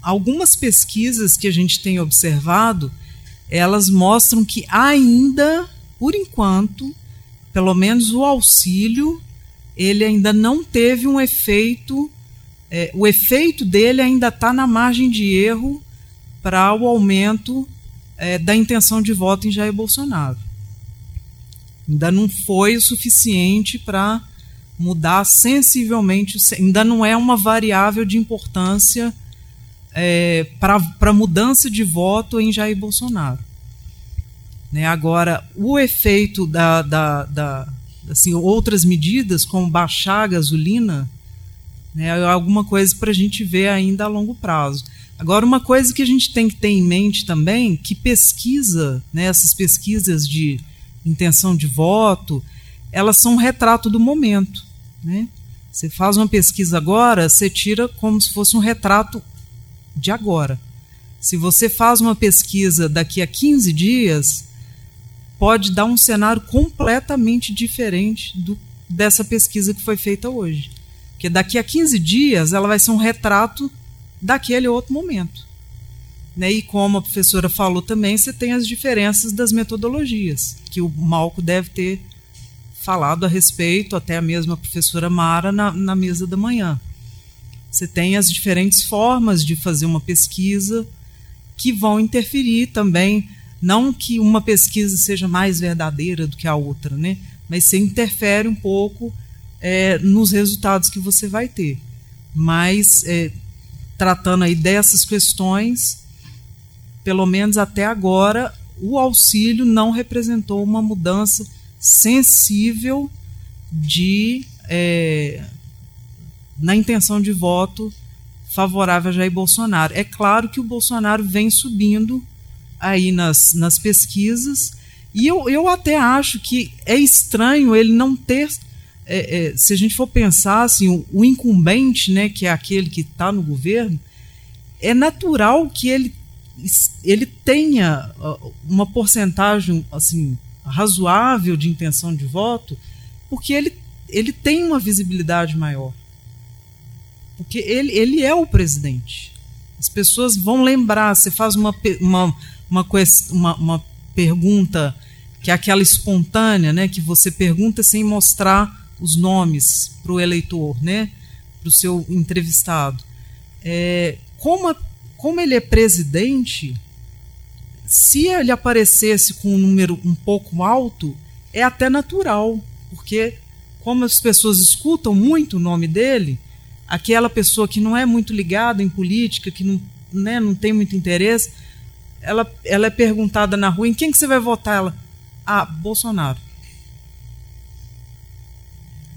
algumas pesquisas que a gente tem observado, elas mostram que ainda, por enquanto, pelo menos o auxílio ele ainda não teve um efeito, é, o efeito dele ainda está na margem de erro para o aumento é, da intenção de voto em Jair Bolsonaro. Ainda não foi o suficiente para mudar sensivelmente, ainda não é uma variável de importância é, para mudança de voto em Jair Bolsonaro. Né? Agora, o efeito da, da, da assim, outras medidas, como baixar a gasolina, né, é alguma coisa para a gente ver ainda a longo prazo. Agora, uma coisa que a gente tem que ter em mente também, que pesquisa, né, essas pesquisas de intenção de voto, elas são um retrato do momento. Né? Você faz uma pesquisa agora, você tira como se fosse um retrato de agora. Se você faz uma pesquisa daqui a 15 dias, pode dar um cenário completamente diferente do, dessa pesquisa que foi feita hoje. Porque daqui a 15 dias ela vai ser um retrato daquele outro momento. Né? E como a professora falou também, você tem as diferenças das metodologias, que o Malco deve ter falado a respeito, até a mesma professora Mara, na, na mesa da manhã. Você tem as diferentes formas de fazer uma pesquisa que vão interferir também, não que uma pesquisa seja mais verdadeira do que a outra, né? mas você interfere um pouco é, nos resultados que você vai ter. Mas, é, tratando aí dessas questões, pelo menos até agora, o auxílio não representou uma mudança sensível de é, na intenção de voto favorável a Jair Bolsonaro. É claro que o Bolsonaro vem subindo aí nas, nas pesquisas e eu, eu até acho que é estranho ele não ter é, é, se a gente for pensar assim, o, o, incumbente, né, que é aquele que está no governo, é natural que ele, ele tenha uma porcentagem assim razoável de intenção de voto, porque ele, ele tem uma visibilidade maior. Porque ele, ele é o presidente. As pessoas vão lembrar, você faz uma, uma, uma, uma, uma pergunta que é aquela espontânea, né, que você pergunta sem mostrar os nomes para o eleitor, né, para o seu entrevistado. É, como, a, como ele é presidente, se ele aparecesse com um número um pouco alto, é até natural, porque como as pessoas escutam muito o nome dele, aquela pessoa que não é muito ligada em política, que não, né, não tem muito interesse, ela, ela é perguntada na rua, em quem que você vai votar? Ela, ah, Bolsonaro.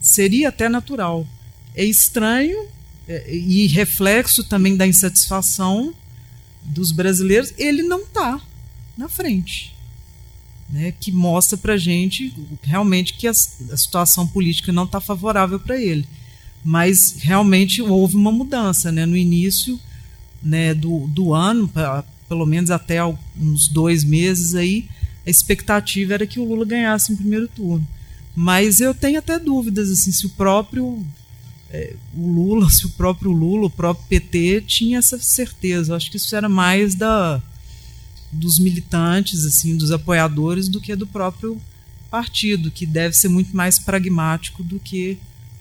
Seria até natural. É estranho é, e reflexo também da insatisfação dos brasileiros, ele não está na frente. Né, que mostra para gente realmente que a, a situação política não está favorável para ele. Mas realmente houve uma mudança. Né? No início né, do, do ano, pra, pelo menos até uns dois meses aí, a expectativa era que o Lula ganhasse em primeiro turno. Mas eu tenho até dúvidas assim, se o próprio é, o Lula, se o próprio Lula, o próprio PT tinha essa certeza. Eu acho que isso era mais da dos militantes, assim, dos apoiadores, do que do próprio partido, que deve ser muito mais pragmático do que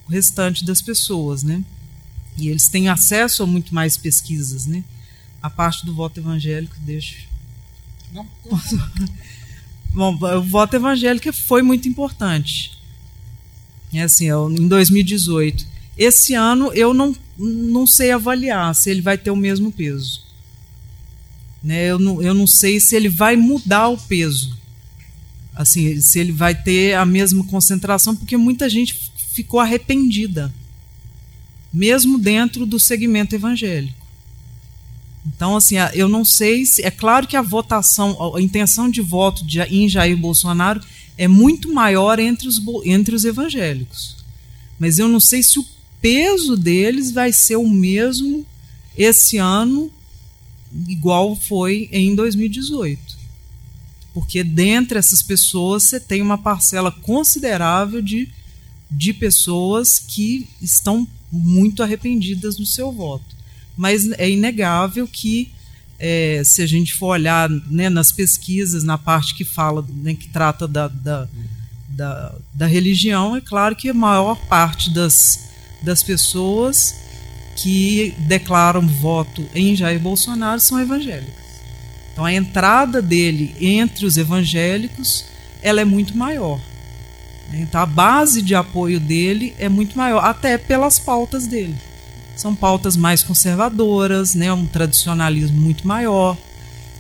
o restante das pessoas, né? E eles têm acesso a muito mais pesquisas, né? A parte do voto evangélico, deixa. Não. Bom, o voto evangélico foi muito importante. É assim, em 2018. Esse ano eu não, não sei avaliar se ele vai ter o mesmo peso. Né? Eu, não, eu não sei se ele vai mudar o peso. Assim, se ele vai ter a mesma concentração, porque muita gente ficou arrependida, mesmo dentro do segmento evangélico. Então, assim, eu não sei se. É claro que a votação, a intenção de voto de, em Jair Bolsonaro é muito maior entre os, entre os evangélicos. Mas eu não sei se o peso deles vai ser o mesmo esse ano igual foi em 2018. Porque dentre essas pessoas você tem uma parcela considerável de, de pessoas que estão muito arrependidas do seu voto. Mas é inegável que, é, se a gente for olhar né, nas pesquisas, na parte que fala, né, que trata da, da, da, da religião, é claro que a maior parte das, das pessoas que declaram voto em Jair Bolsonaro são evangélicas. Então a entrada dele entre os evangélicos ela é muito maior. Então a base de apoio dele é muito maior, até pelas pautas dele. São pautas mais conservadoras, né, um tradicionalismo muito maior.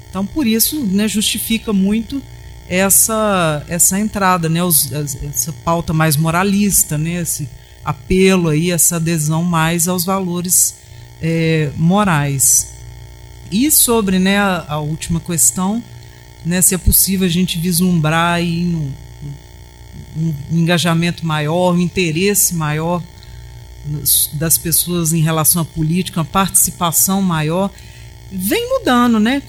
Então por isso né, justifica muito essa essa entrada, né, os, essa pauta mais moralista, né, esse apelo aí, essa adesão mais aos valores é, morais. E sobre né, a, a, última questão, né, se é possível a gente vislumbrar aí um, um, um engajamento maior, um interesse maior das pessoas em relação à política, uma participação maior, vem mudando, né?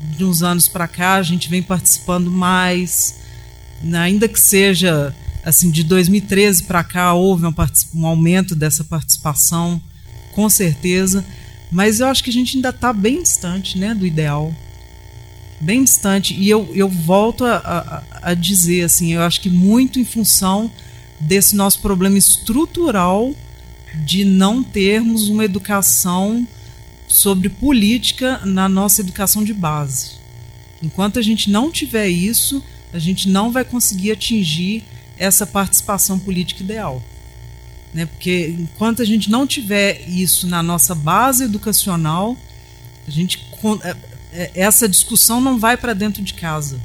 De uns anos para cá, a gente vem participando mais, né, ainda que seja assim de 2013 para cá houve um, um, aumento dessa participação, com certeza, mas eu acho que a gente ainda está bem distante, né, do ideal, bem distante. E eu, eu volto a, a, a dizer assim, eu acho que muito em função desse nosso problema estrutural de não termos uma educação sobre política na nossa educação de base. Enquanto a gente não tiver isso, a gente não vai conseguir atingir essa participação política ideal. Né? Porque enquanto a gente não tiver isso na nossa base educacional, a gente, é, é, essa discussão não vai para dentro de casa.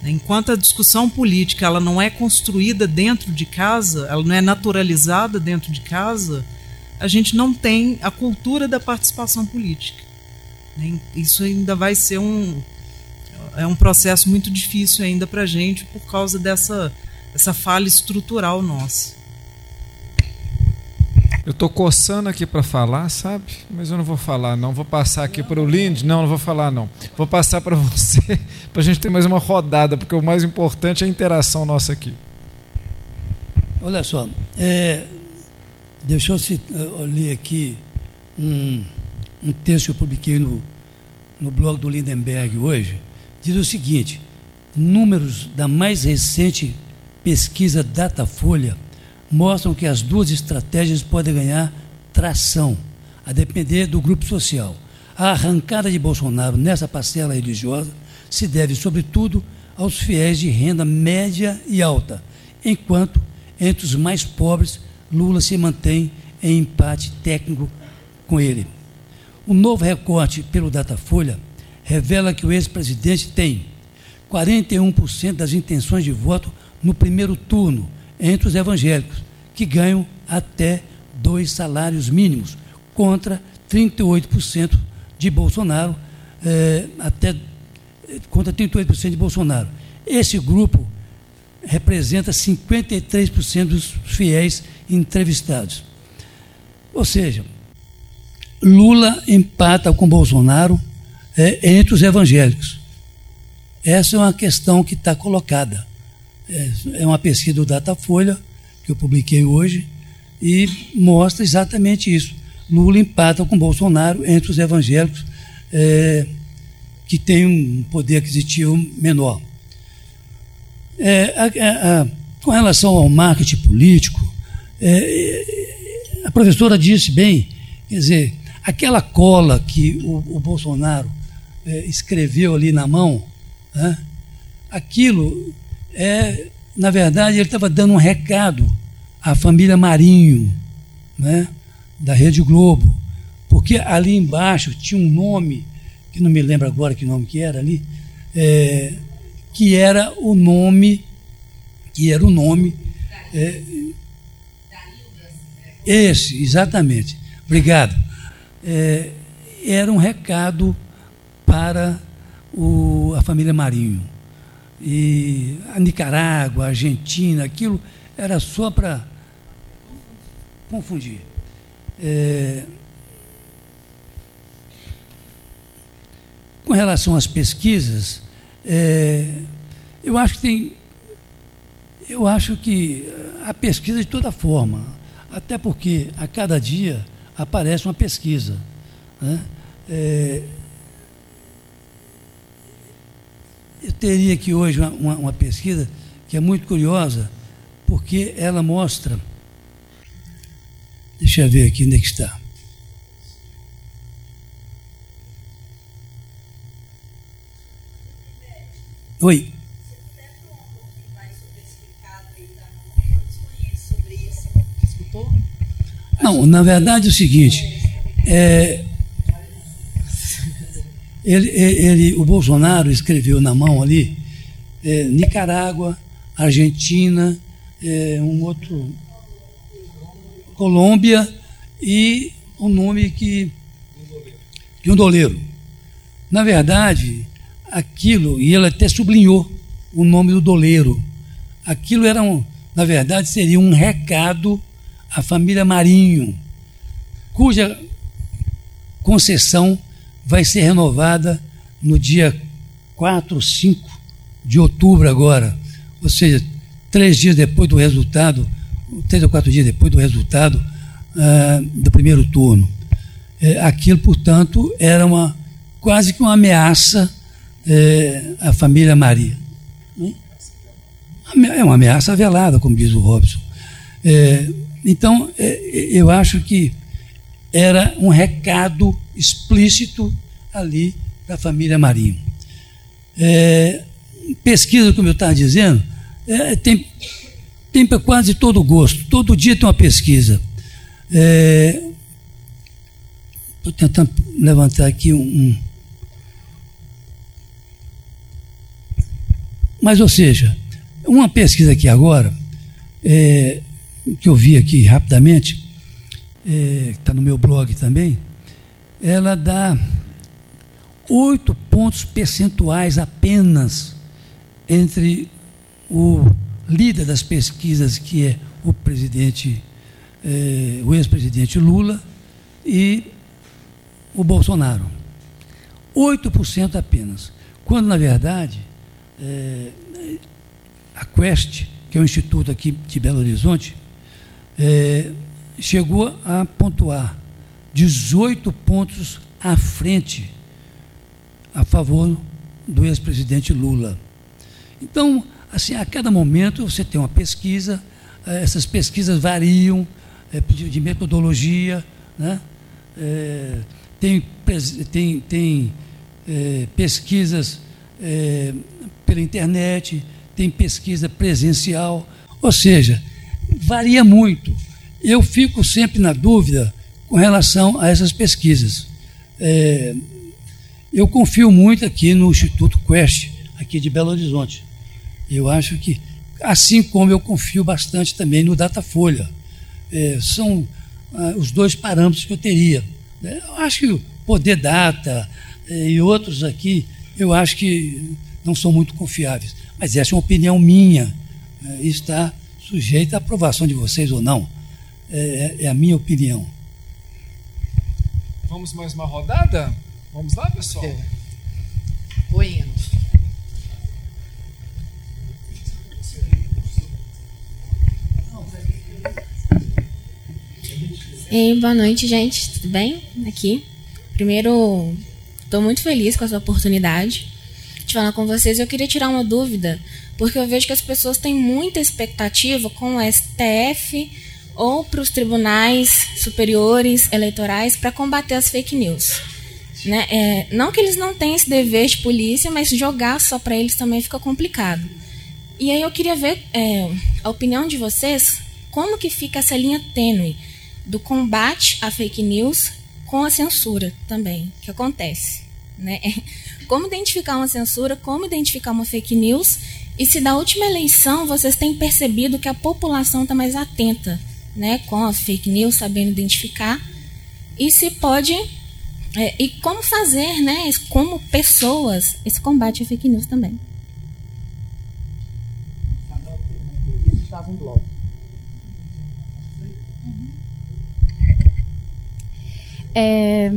Né? Enquanto a discussão política ela não é construída dentro de casa, ela não é naturalizada dentro de casa, a gente não tem a cultura da participação política. Né? Isso ainda vai ser um é um processo muito difícil ainda para a gente por causa dessa essa falha estrutural nossa. Eu estou coçando aqui para falar, sabe? Mas eu não vou falar, não. Vou passar aqui para o Lindy. Não, não vou falar, não. Vou passar para você, para a gente ter mais uma rodada, porque o mais importante é a interação nossa aqui. Olha só, é, deixa eu, eu ler aqui um, um texto que eu publiquei no, no blog do Lindenberg hoje. Diz o seguinte: números da mais recente pesquisa Datafolha mostram que as duas estratégias podem ganhar tração, a depender do grupo social. A arrancada de Bolsonaro nessa parcela religiosa se deve, sobretudo, aos fiéis de renda média e alta, enquanto, entre os mais pobres, Lula se mantém em empate técnico com ele. O novo recorte pelo Datafolha revela que o ex-presidente tem 41% das intenções de voto no primeiro turno entre os evangélicos, que ganham até dois salários mínimos, contra 38% de Bolsonaro, é, até contra 38% de Bolsonaro. Esse grupo representa 53% dos fiéis entrevistados. Ou seja, Lula empata com Bolsonaro é, entre os evangélicos. Essa é uma questão que está colocada. É, é uma pesquisa do Datafolha, que eu publiquei hoje, e mostra exatamente isso. Lula empata com Bolsonaro entre os evangélicos é, que têm um poder aquisitivo menor. É, a, a, com relação ao marketing político, é, a professora disse bem, quer dizer, aquela cola que o, o Bolsonaro é, escreveu ali na mão, né, aquilo é, na verdade, ele estava dando um recado à família Marinho, né, da Rede Globo, porque ali embaixo tinha um nome, que não me lembro agora que nome que era ali, é, que era o nome, que era o nome. É, esse, exatamente. Obrigado. É, era um recado para o, a família Marinho. E a Nicarágua, a Argentina, aquilo era só para confundir. É, com relação às pesquisas, é, eu acho que tem. Eu acho que a pesquisa de toda forma, até porque a cada dia aparece uma pesquisa. Né? É, Eu teria aqui hoje uma, uma, uma pesquisa que é muito curiosa, porque ela mostra. Deixa eu ver aqui onde é que está. Oi. Não, na verdade é o seguinte, é, ele, ele, o Bolsonaro escreveu na mão ali é, Nicarágua, Argentina, é, um outro Colômbia e um nome que de um doleiro. Na verdade, aquilo, e ele até sublinhou o nome do doleiro. Aquilo era um, na verdade, seria um recado à família Marinho, cuja concessão vai ser renovada no dia 4 ou 5 de outubro agora, ou seja, três dias depois do resultado, três ou quatro dias depois do resultado uh, do primeiro turno. É, aquilo, portanto, era uma quase que uma ameaça é, à família Maria. É uma ameaça velada, como diz o Robson. É, então, é, eu acho que era um recado explícito ali da família Marinho. É, pesquisa, como eu estava dizendo, é, tem, tem para quase todo gosto. Todo dia tem uma pesquisa. Estou é, tentando levantar aqui um, um. Mas, ou seja, uma pesquisa aqui agora, é, que eu vi aqui rapidamente, é, está no meu blog também, ela dá oito pontos percentuais apenas entre o líder das pesquisas, que é o presidente, é, o ex-presidente Lula, e o Bolsonaro. 8% apenas. Quando, na verdade, é, a Quest, que é um instituto aqui de Belo Horizonte, é, chegou a pontuar 18 pontos à frente a favor do ex-presidente Lula. Então, assim, a cada momento você tem uma pesquisa, eh, essas pesquisas variam é, de, metodologia, né? É, tem, tem, tem é, pesquisas pela internet, tem pesquisa presencial, ou seja, varia muito. Eu fico sempre na dúvida com relação a essas pesquisas. É, eu confio muito aqui no Instituto Quest, aqui de Belo Horizonte. Eu acho que, assim como eu confio bastante também no Datafolha, é, são ah, os dois parâmetros que eu teria. É, eu acho que o Poder Data é, e outros aqui, eu acho que não são muito confiáveis. Mas essa é uma opinião minha, é, está sujeita à aprovação de vocês ou não. É, é, é a minha opinião. Vamos mais uma rodada? Vamos lá, pessoal? É. Oi, E boa noite, gente. Tudo bem? Aqui. Primeiro, estou muito feliz com essa oportunidade de falar com vocês. Eu queria tirar uma dúvida, porque eu vejo que as pessoas têm muita expectativa com o STF ou para os tribunais superiores eleitorais para combater as fake news. Né? É, não que eles não tenham esse dever de polícia, mas jogar só para eles também fica complicado. E aí eu queria ver é, a opinião de vocês, como que fica essa linha tênue do combate à fake news com a censura também, que acontece. Né? Como identificar uma censura, como identificar uma fake news, e se da última eleição vocês têm percebido que a população está mais atenta né, com a fake news, sabendo identificar, e se pode, é, e como fazer, né, como pessoas, esse combate à fake news também. É,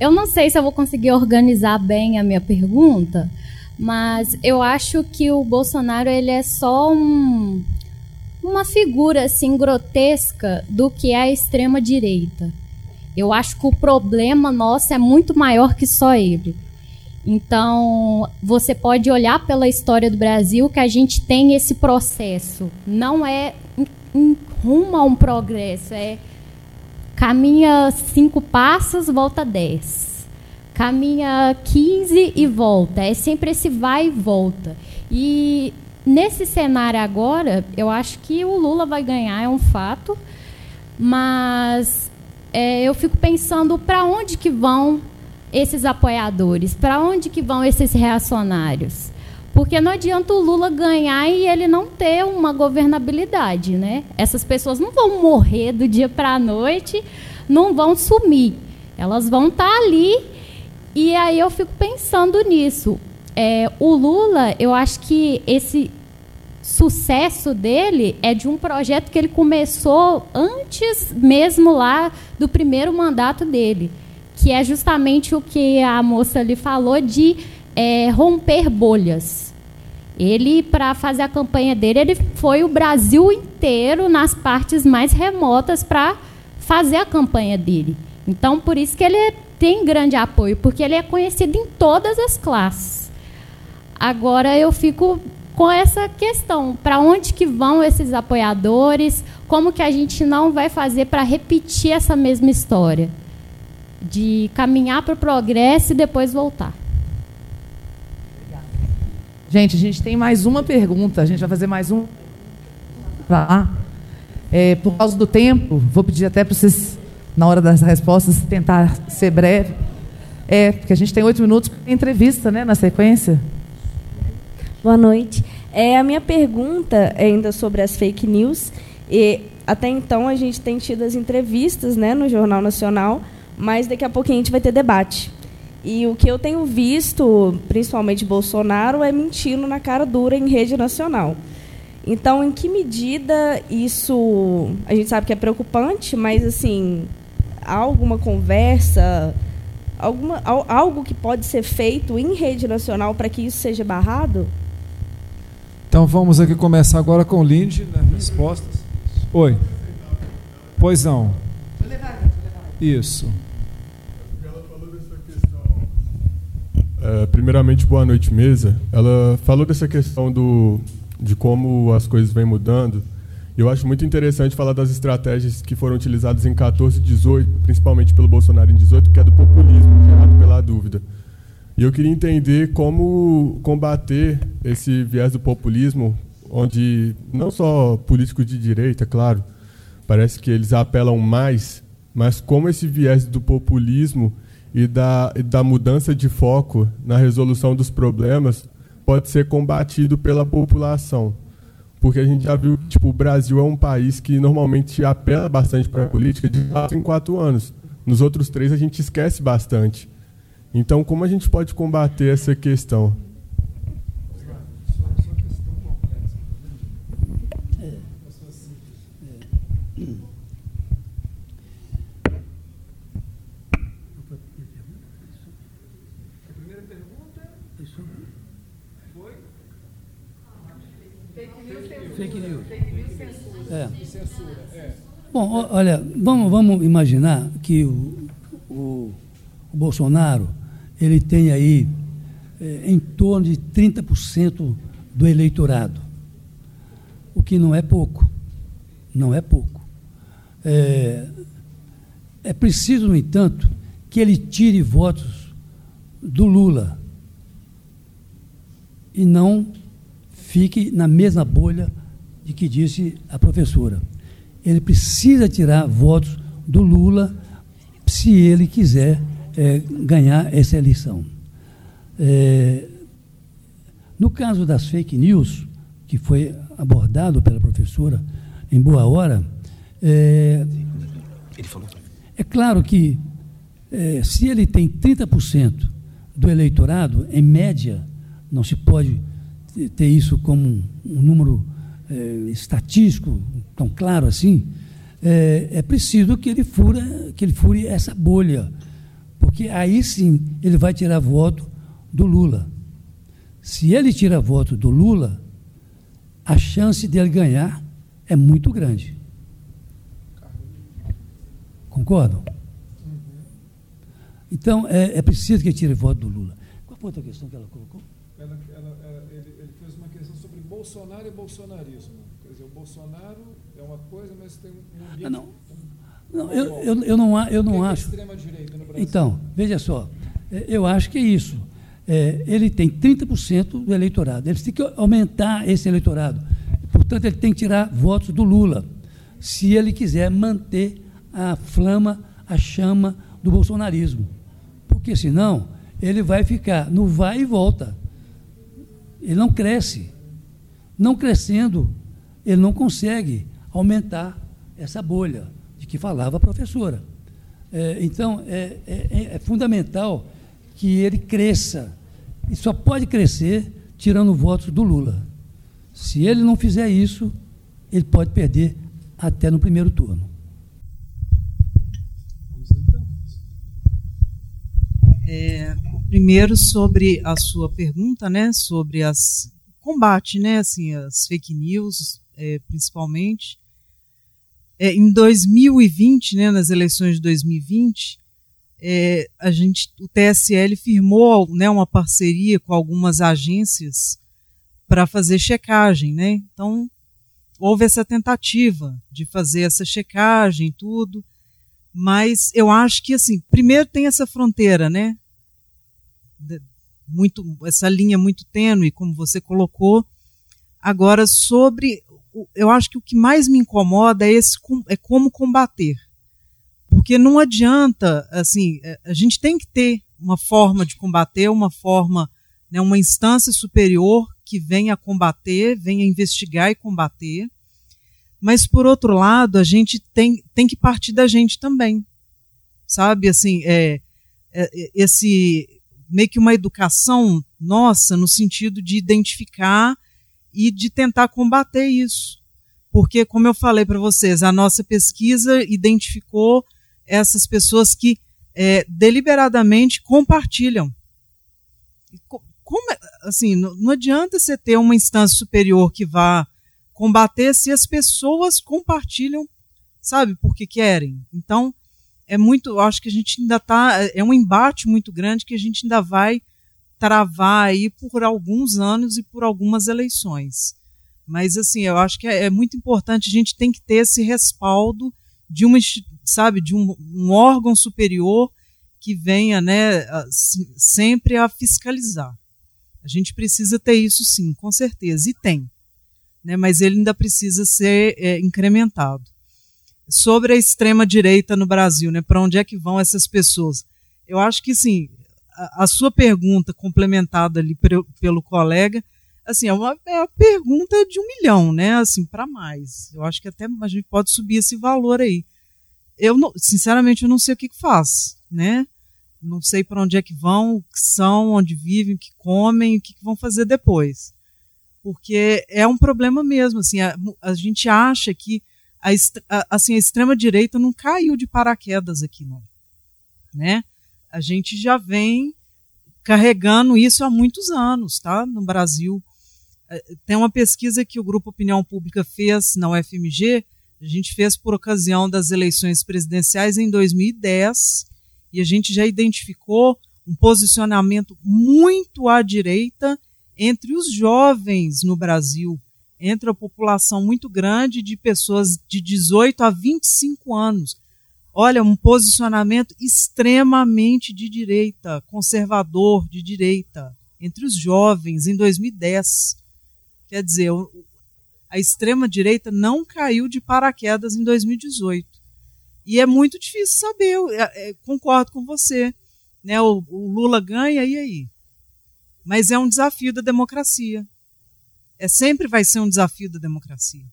eu não sei se eu vou conseguir organizar bem a minha pergunta, mas eu acho que o Bolsonaro ele é só um, uma figura assim grotesca do que é a extrema direita. Eu acho que o problema nosso é muito maior que só ele. Então, você pode olhar pela história do Brasil que a gente tem esse processo. Não é um, rumo a um progresso, é caminha cinco passos, volta dez. Caminha 15 e volta. É sempre esse vai e volta. E nesse cenário agora, eu acho que o Lula vai ganhar, é um fato. mas é, eu fico pensando para onde que vão esses apoiadores, para onde que vão esses reacionários? Porque não adianta o Lula ganhar e ele não ter uma governabilidade, né? Essas pessoas não vão morrer do dia para a noite, não vão sumir. Elas vão estar tá ali. E aí eu fico pensando nisso. É, o Lula, eu acho que esse sucesso dele é de um projeto que ele começou antes mesmo lá do primeiro mandato dele, que é justamente o que a moça lhe falou de é, romper bolhas. Ele, para fazer a campanha dele, ele foi o Brasil inteiro nas partes mais remotas para fazer a campanha dele. Então, por isso que ele tem grande apoio, porque ele é conhecido em todas as classes. Agora eu fico com essa questão, para onde que vão esses apoiadores? Como que a gente não vai fazer para repetir essa mesma história? De caminhar para o progresso e depois voltar. Gente, a gente tem mais uma pergunta. A gente vai fazer mais um. Pra É, por causa do tempo, vou pedir até para vocês, na hora das respostas, tentar ser breve. É, porque a gente tem oito minutos para entrevista, né, na sequência. Boa noite. É, a minha pergunta ainda sobre as fake news. E até então a gente tem tido as entrevistas né, no Jornal Nacional, mas daqui a pouquinho a gente vai ter debate. E o que eu tenho visto, principalmente Bolsonaro, é mentindo na cara dura em rede nacional. Então, em que medida isso. A gente sabe que é preocupante, mas, assim, há alguma conversa, alguma, algo que pode ser feito em rede nacional para que isso seja barrado? Então, vamos aqui começar agora com o Lindy, né? respostas. Oi. Pois não. Isso. É, primeiramente, boa noite, mesa. Ela falou dessa questão do, de como as coisas vêm mudando. Eu acho muito interessante falar das estratégias que foram utilizadas em 14 e 18, principalmente pelo Bolsonaro em 18, que é do populismo, gerado pela dúvida. E eu queria entender como combater esse viés do populismo, onde não só políticos de direita, claro, parece que eles apelam mais, mas como esse viés do populismo e da, e da mudança de foco na resolução dos problemas pode ser combatido pela população. Porque a gente já viu que tipo, o Brasil é um país que normalmente apela bastante para a política de quatro em quatro anos. Nos outros três a gente esquece bastante. Então, como a gente pode combater essa questão? É. Bom, olha, vamos, vamos imaginar que o, o, o Bolsonaro ele tem aí é, em torno de 30% do eleitorado, o que não é pouco, não é pouco. É, é preciso, no entanto, que ele tire votos do Lula e não fique na mesma bolha de que disse a professora. Ele precisa tirar votos do Lula se ele quiser é, ganhar essa eleição. É, no caso das fake news, que foi abordado pela professora em boa hora, é, é claro que é, se ele tem 30% do eleitorado, em média, não se pode ter isso como um, um número é, estatístico tão claro assim, é, é, preciso que ele, fura, que ele fure essa bolha, porque aí sim ele vai tirar voto do Lula. Se ele tira voto do Lula, a chance dele ganhar é muito grande. Concordam? Então, é, é preciso que ele tire voto do Lula. Qual foi a outra questão que ela colocou? Ela, ela, ela, ele, ele, fez uma questão sobre Bolsonaro e bolsonarismo. Quer dizer, o Bolsonaro é uma coisa, mas tem um ambiente... Não, não eu, eu, eu não, eu não acho... Então, veja só, é, eu acho que é isso. É, ele tem 30% do eleitorado. Ele tem que aumentar esse eleitorado. Portanto, ele tem que tirar votos do Lula. se ele quiser manter a flama, a chama do bolsonarismo. Porque senão ele vai ficar no vai e volta. Ele não cresce. Não crescendo, ele não consegue aumentar essa bolha que falava a professora. É, então, é, é, é fundamental que ele cresça. E só pode crescer tirando votos do Lula. Se ele não fizer isso, ele pode perder até no primeiro turno. É, primeiro sobre a sua pergunta, né, sobre as combate, né, assim, as fake news, é, principalmente. É, em 2020, né, nas eleições de 2020, é, a gente, o TSL firmou, né, uma parceria com algumas agências para fazer checagem, né? Então houve essa tentativa de fazer essa checagem, tudo. Mas eu acho que, assim, primeiro tem essa fronteira, né? Muito, essa linha muito tênue, como você colocou. Agora, sobre. Eu acho que o que mais me incomoda é, esse, é como combater. Porque não adianta, assim, é, a gente tem que ter uma forma de combater, uma forma, né, uma instância superior que venha combater, venha investigar e combater. Mas, por outro lado, a gente tem, tem que partir da gente também. Sabe, assim, é, é, esse meio que uma educação nossa no sentido de identificar e de tentar combater isso. Porque, como eu falei para vocês, a nossa pesquisa identificou essas pessoas que é, deliberadamente compartilham. Como, assim, não, adianta você ter uma instância superior que vá combater se as pessoas compartilham, sabe, porque querem. Então, é muito, acho que a gente ainda está, é um embate muito grande que a gente ainda vai travar aí por alguns anos e por algumas eleições. Mas, assim, eu acho que é, é muito importante, a gente tem que ter esse respaldo de uma, sabe, de um, um órgão superior que venha, né, sempre a fiscalizar. A gente precisa ter isso sim, com certeza, e tem né, mas ele ainda precisa ser é, incrementado. Sobre a extrema-direita no Brasil, né, para onde é que vão essas pessoas? Eu acho que, sim, a, sua pergunta, complementada ali pelo, pelo colega, assim, é uma, é uma pergunta de um milhão, né, assim, para mais. Eu acho que até a gente pode subir esse valor aí. Eu, não, sinceramente, eu não sei o que, que faz, né? Não sei para onde é que vão, o que são, onde vivem, o que comem, o que, que vão fazer depois porque é um problema mesmo. Assim, a, a gente acha que a, a, assim, a extrema-direita não caiu de paraquedas aqui, não. Né? A gente já vem carregando isso há muitos anos, tá? No Brasil. É, tem uma pesquisa que o Grupo Opinião Pública fez na UFMG, a gente fez por ocasião das eleições presidenciais em 2010, e a gente já identificou um posicionamento muito à direita entre os jovens no Brasil, entre a população muito grande de pessoas de 18 a 25 anos. Olha, um posicionamento extremamente de direita, conservador de direita, entre os jovens em 2010. Quer dizer, a extrema-direita não caiu de paraquedas em 2018. E é muito difícil saber, eu, eu concordo com você. Né? O, o Lula ganha, e aí? mas é um desafio da democracia. É sempre vai ser um desafio da democracia.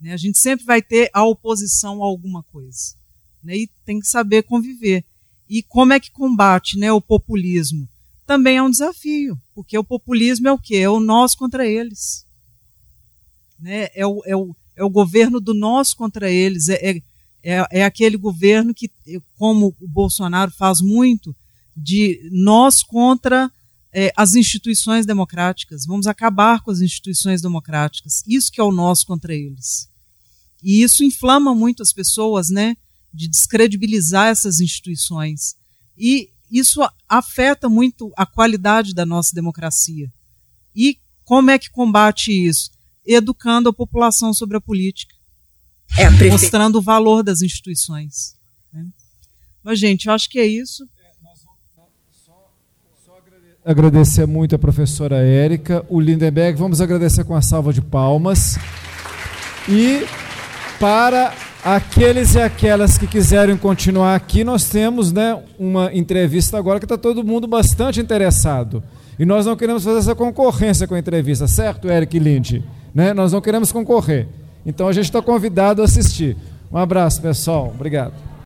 Né? A gente sempre vai ter a oposição a alguma coisa. Né? E tem que saber conviver. E como é que combate né, o populismo? Também é um desafio, porque o populismo é o quê? É o nós contra eles. Né? É, o, é, o, é o governo do nós contra eles. É, é, é, é aquele governo que, como o Bolsonaro faz muito, de nós contra é, as instituições democráticas, vamos acabar com as instituições democráticas. Isso que é o nós contra eles. E isso inflama muito as pessoas, né, de descredibilizar essas instituições. E isso afeta muito a qualidade da nossa democracia. E como é que combate isso? Educando a população sobre a política. É a mostrando o valor das instituições. Né? Mas, gente, eu acho que é isso agradecer muito a professora Érica, o Lindenberg. Vamos agradecer com a salva de palmas. E Para aqueles e aquelas que quiserem continuar aqui, nós temos né, uma entrevista agora que está todo mundo bastante interessado. E nós não queremos fazer essa concorrência com a entrevista, certo, Eric Linde? Né? Nós não queremos concorrer. Então a gente está convidado a assistir. Um abraço, pessoal. Obrigado.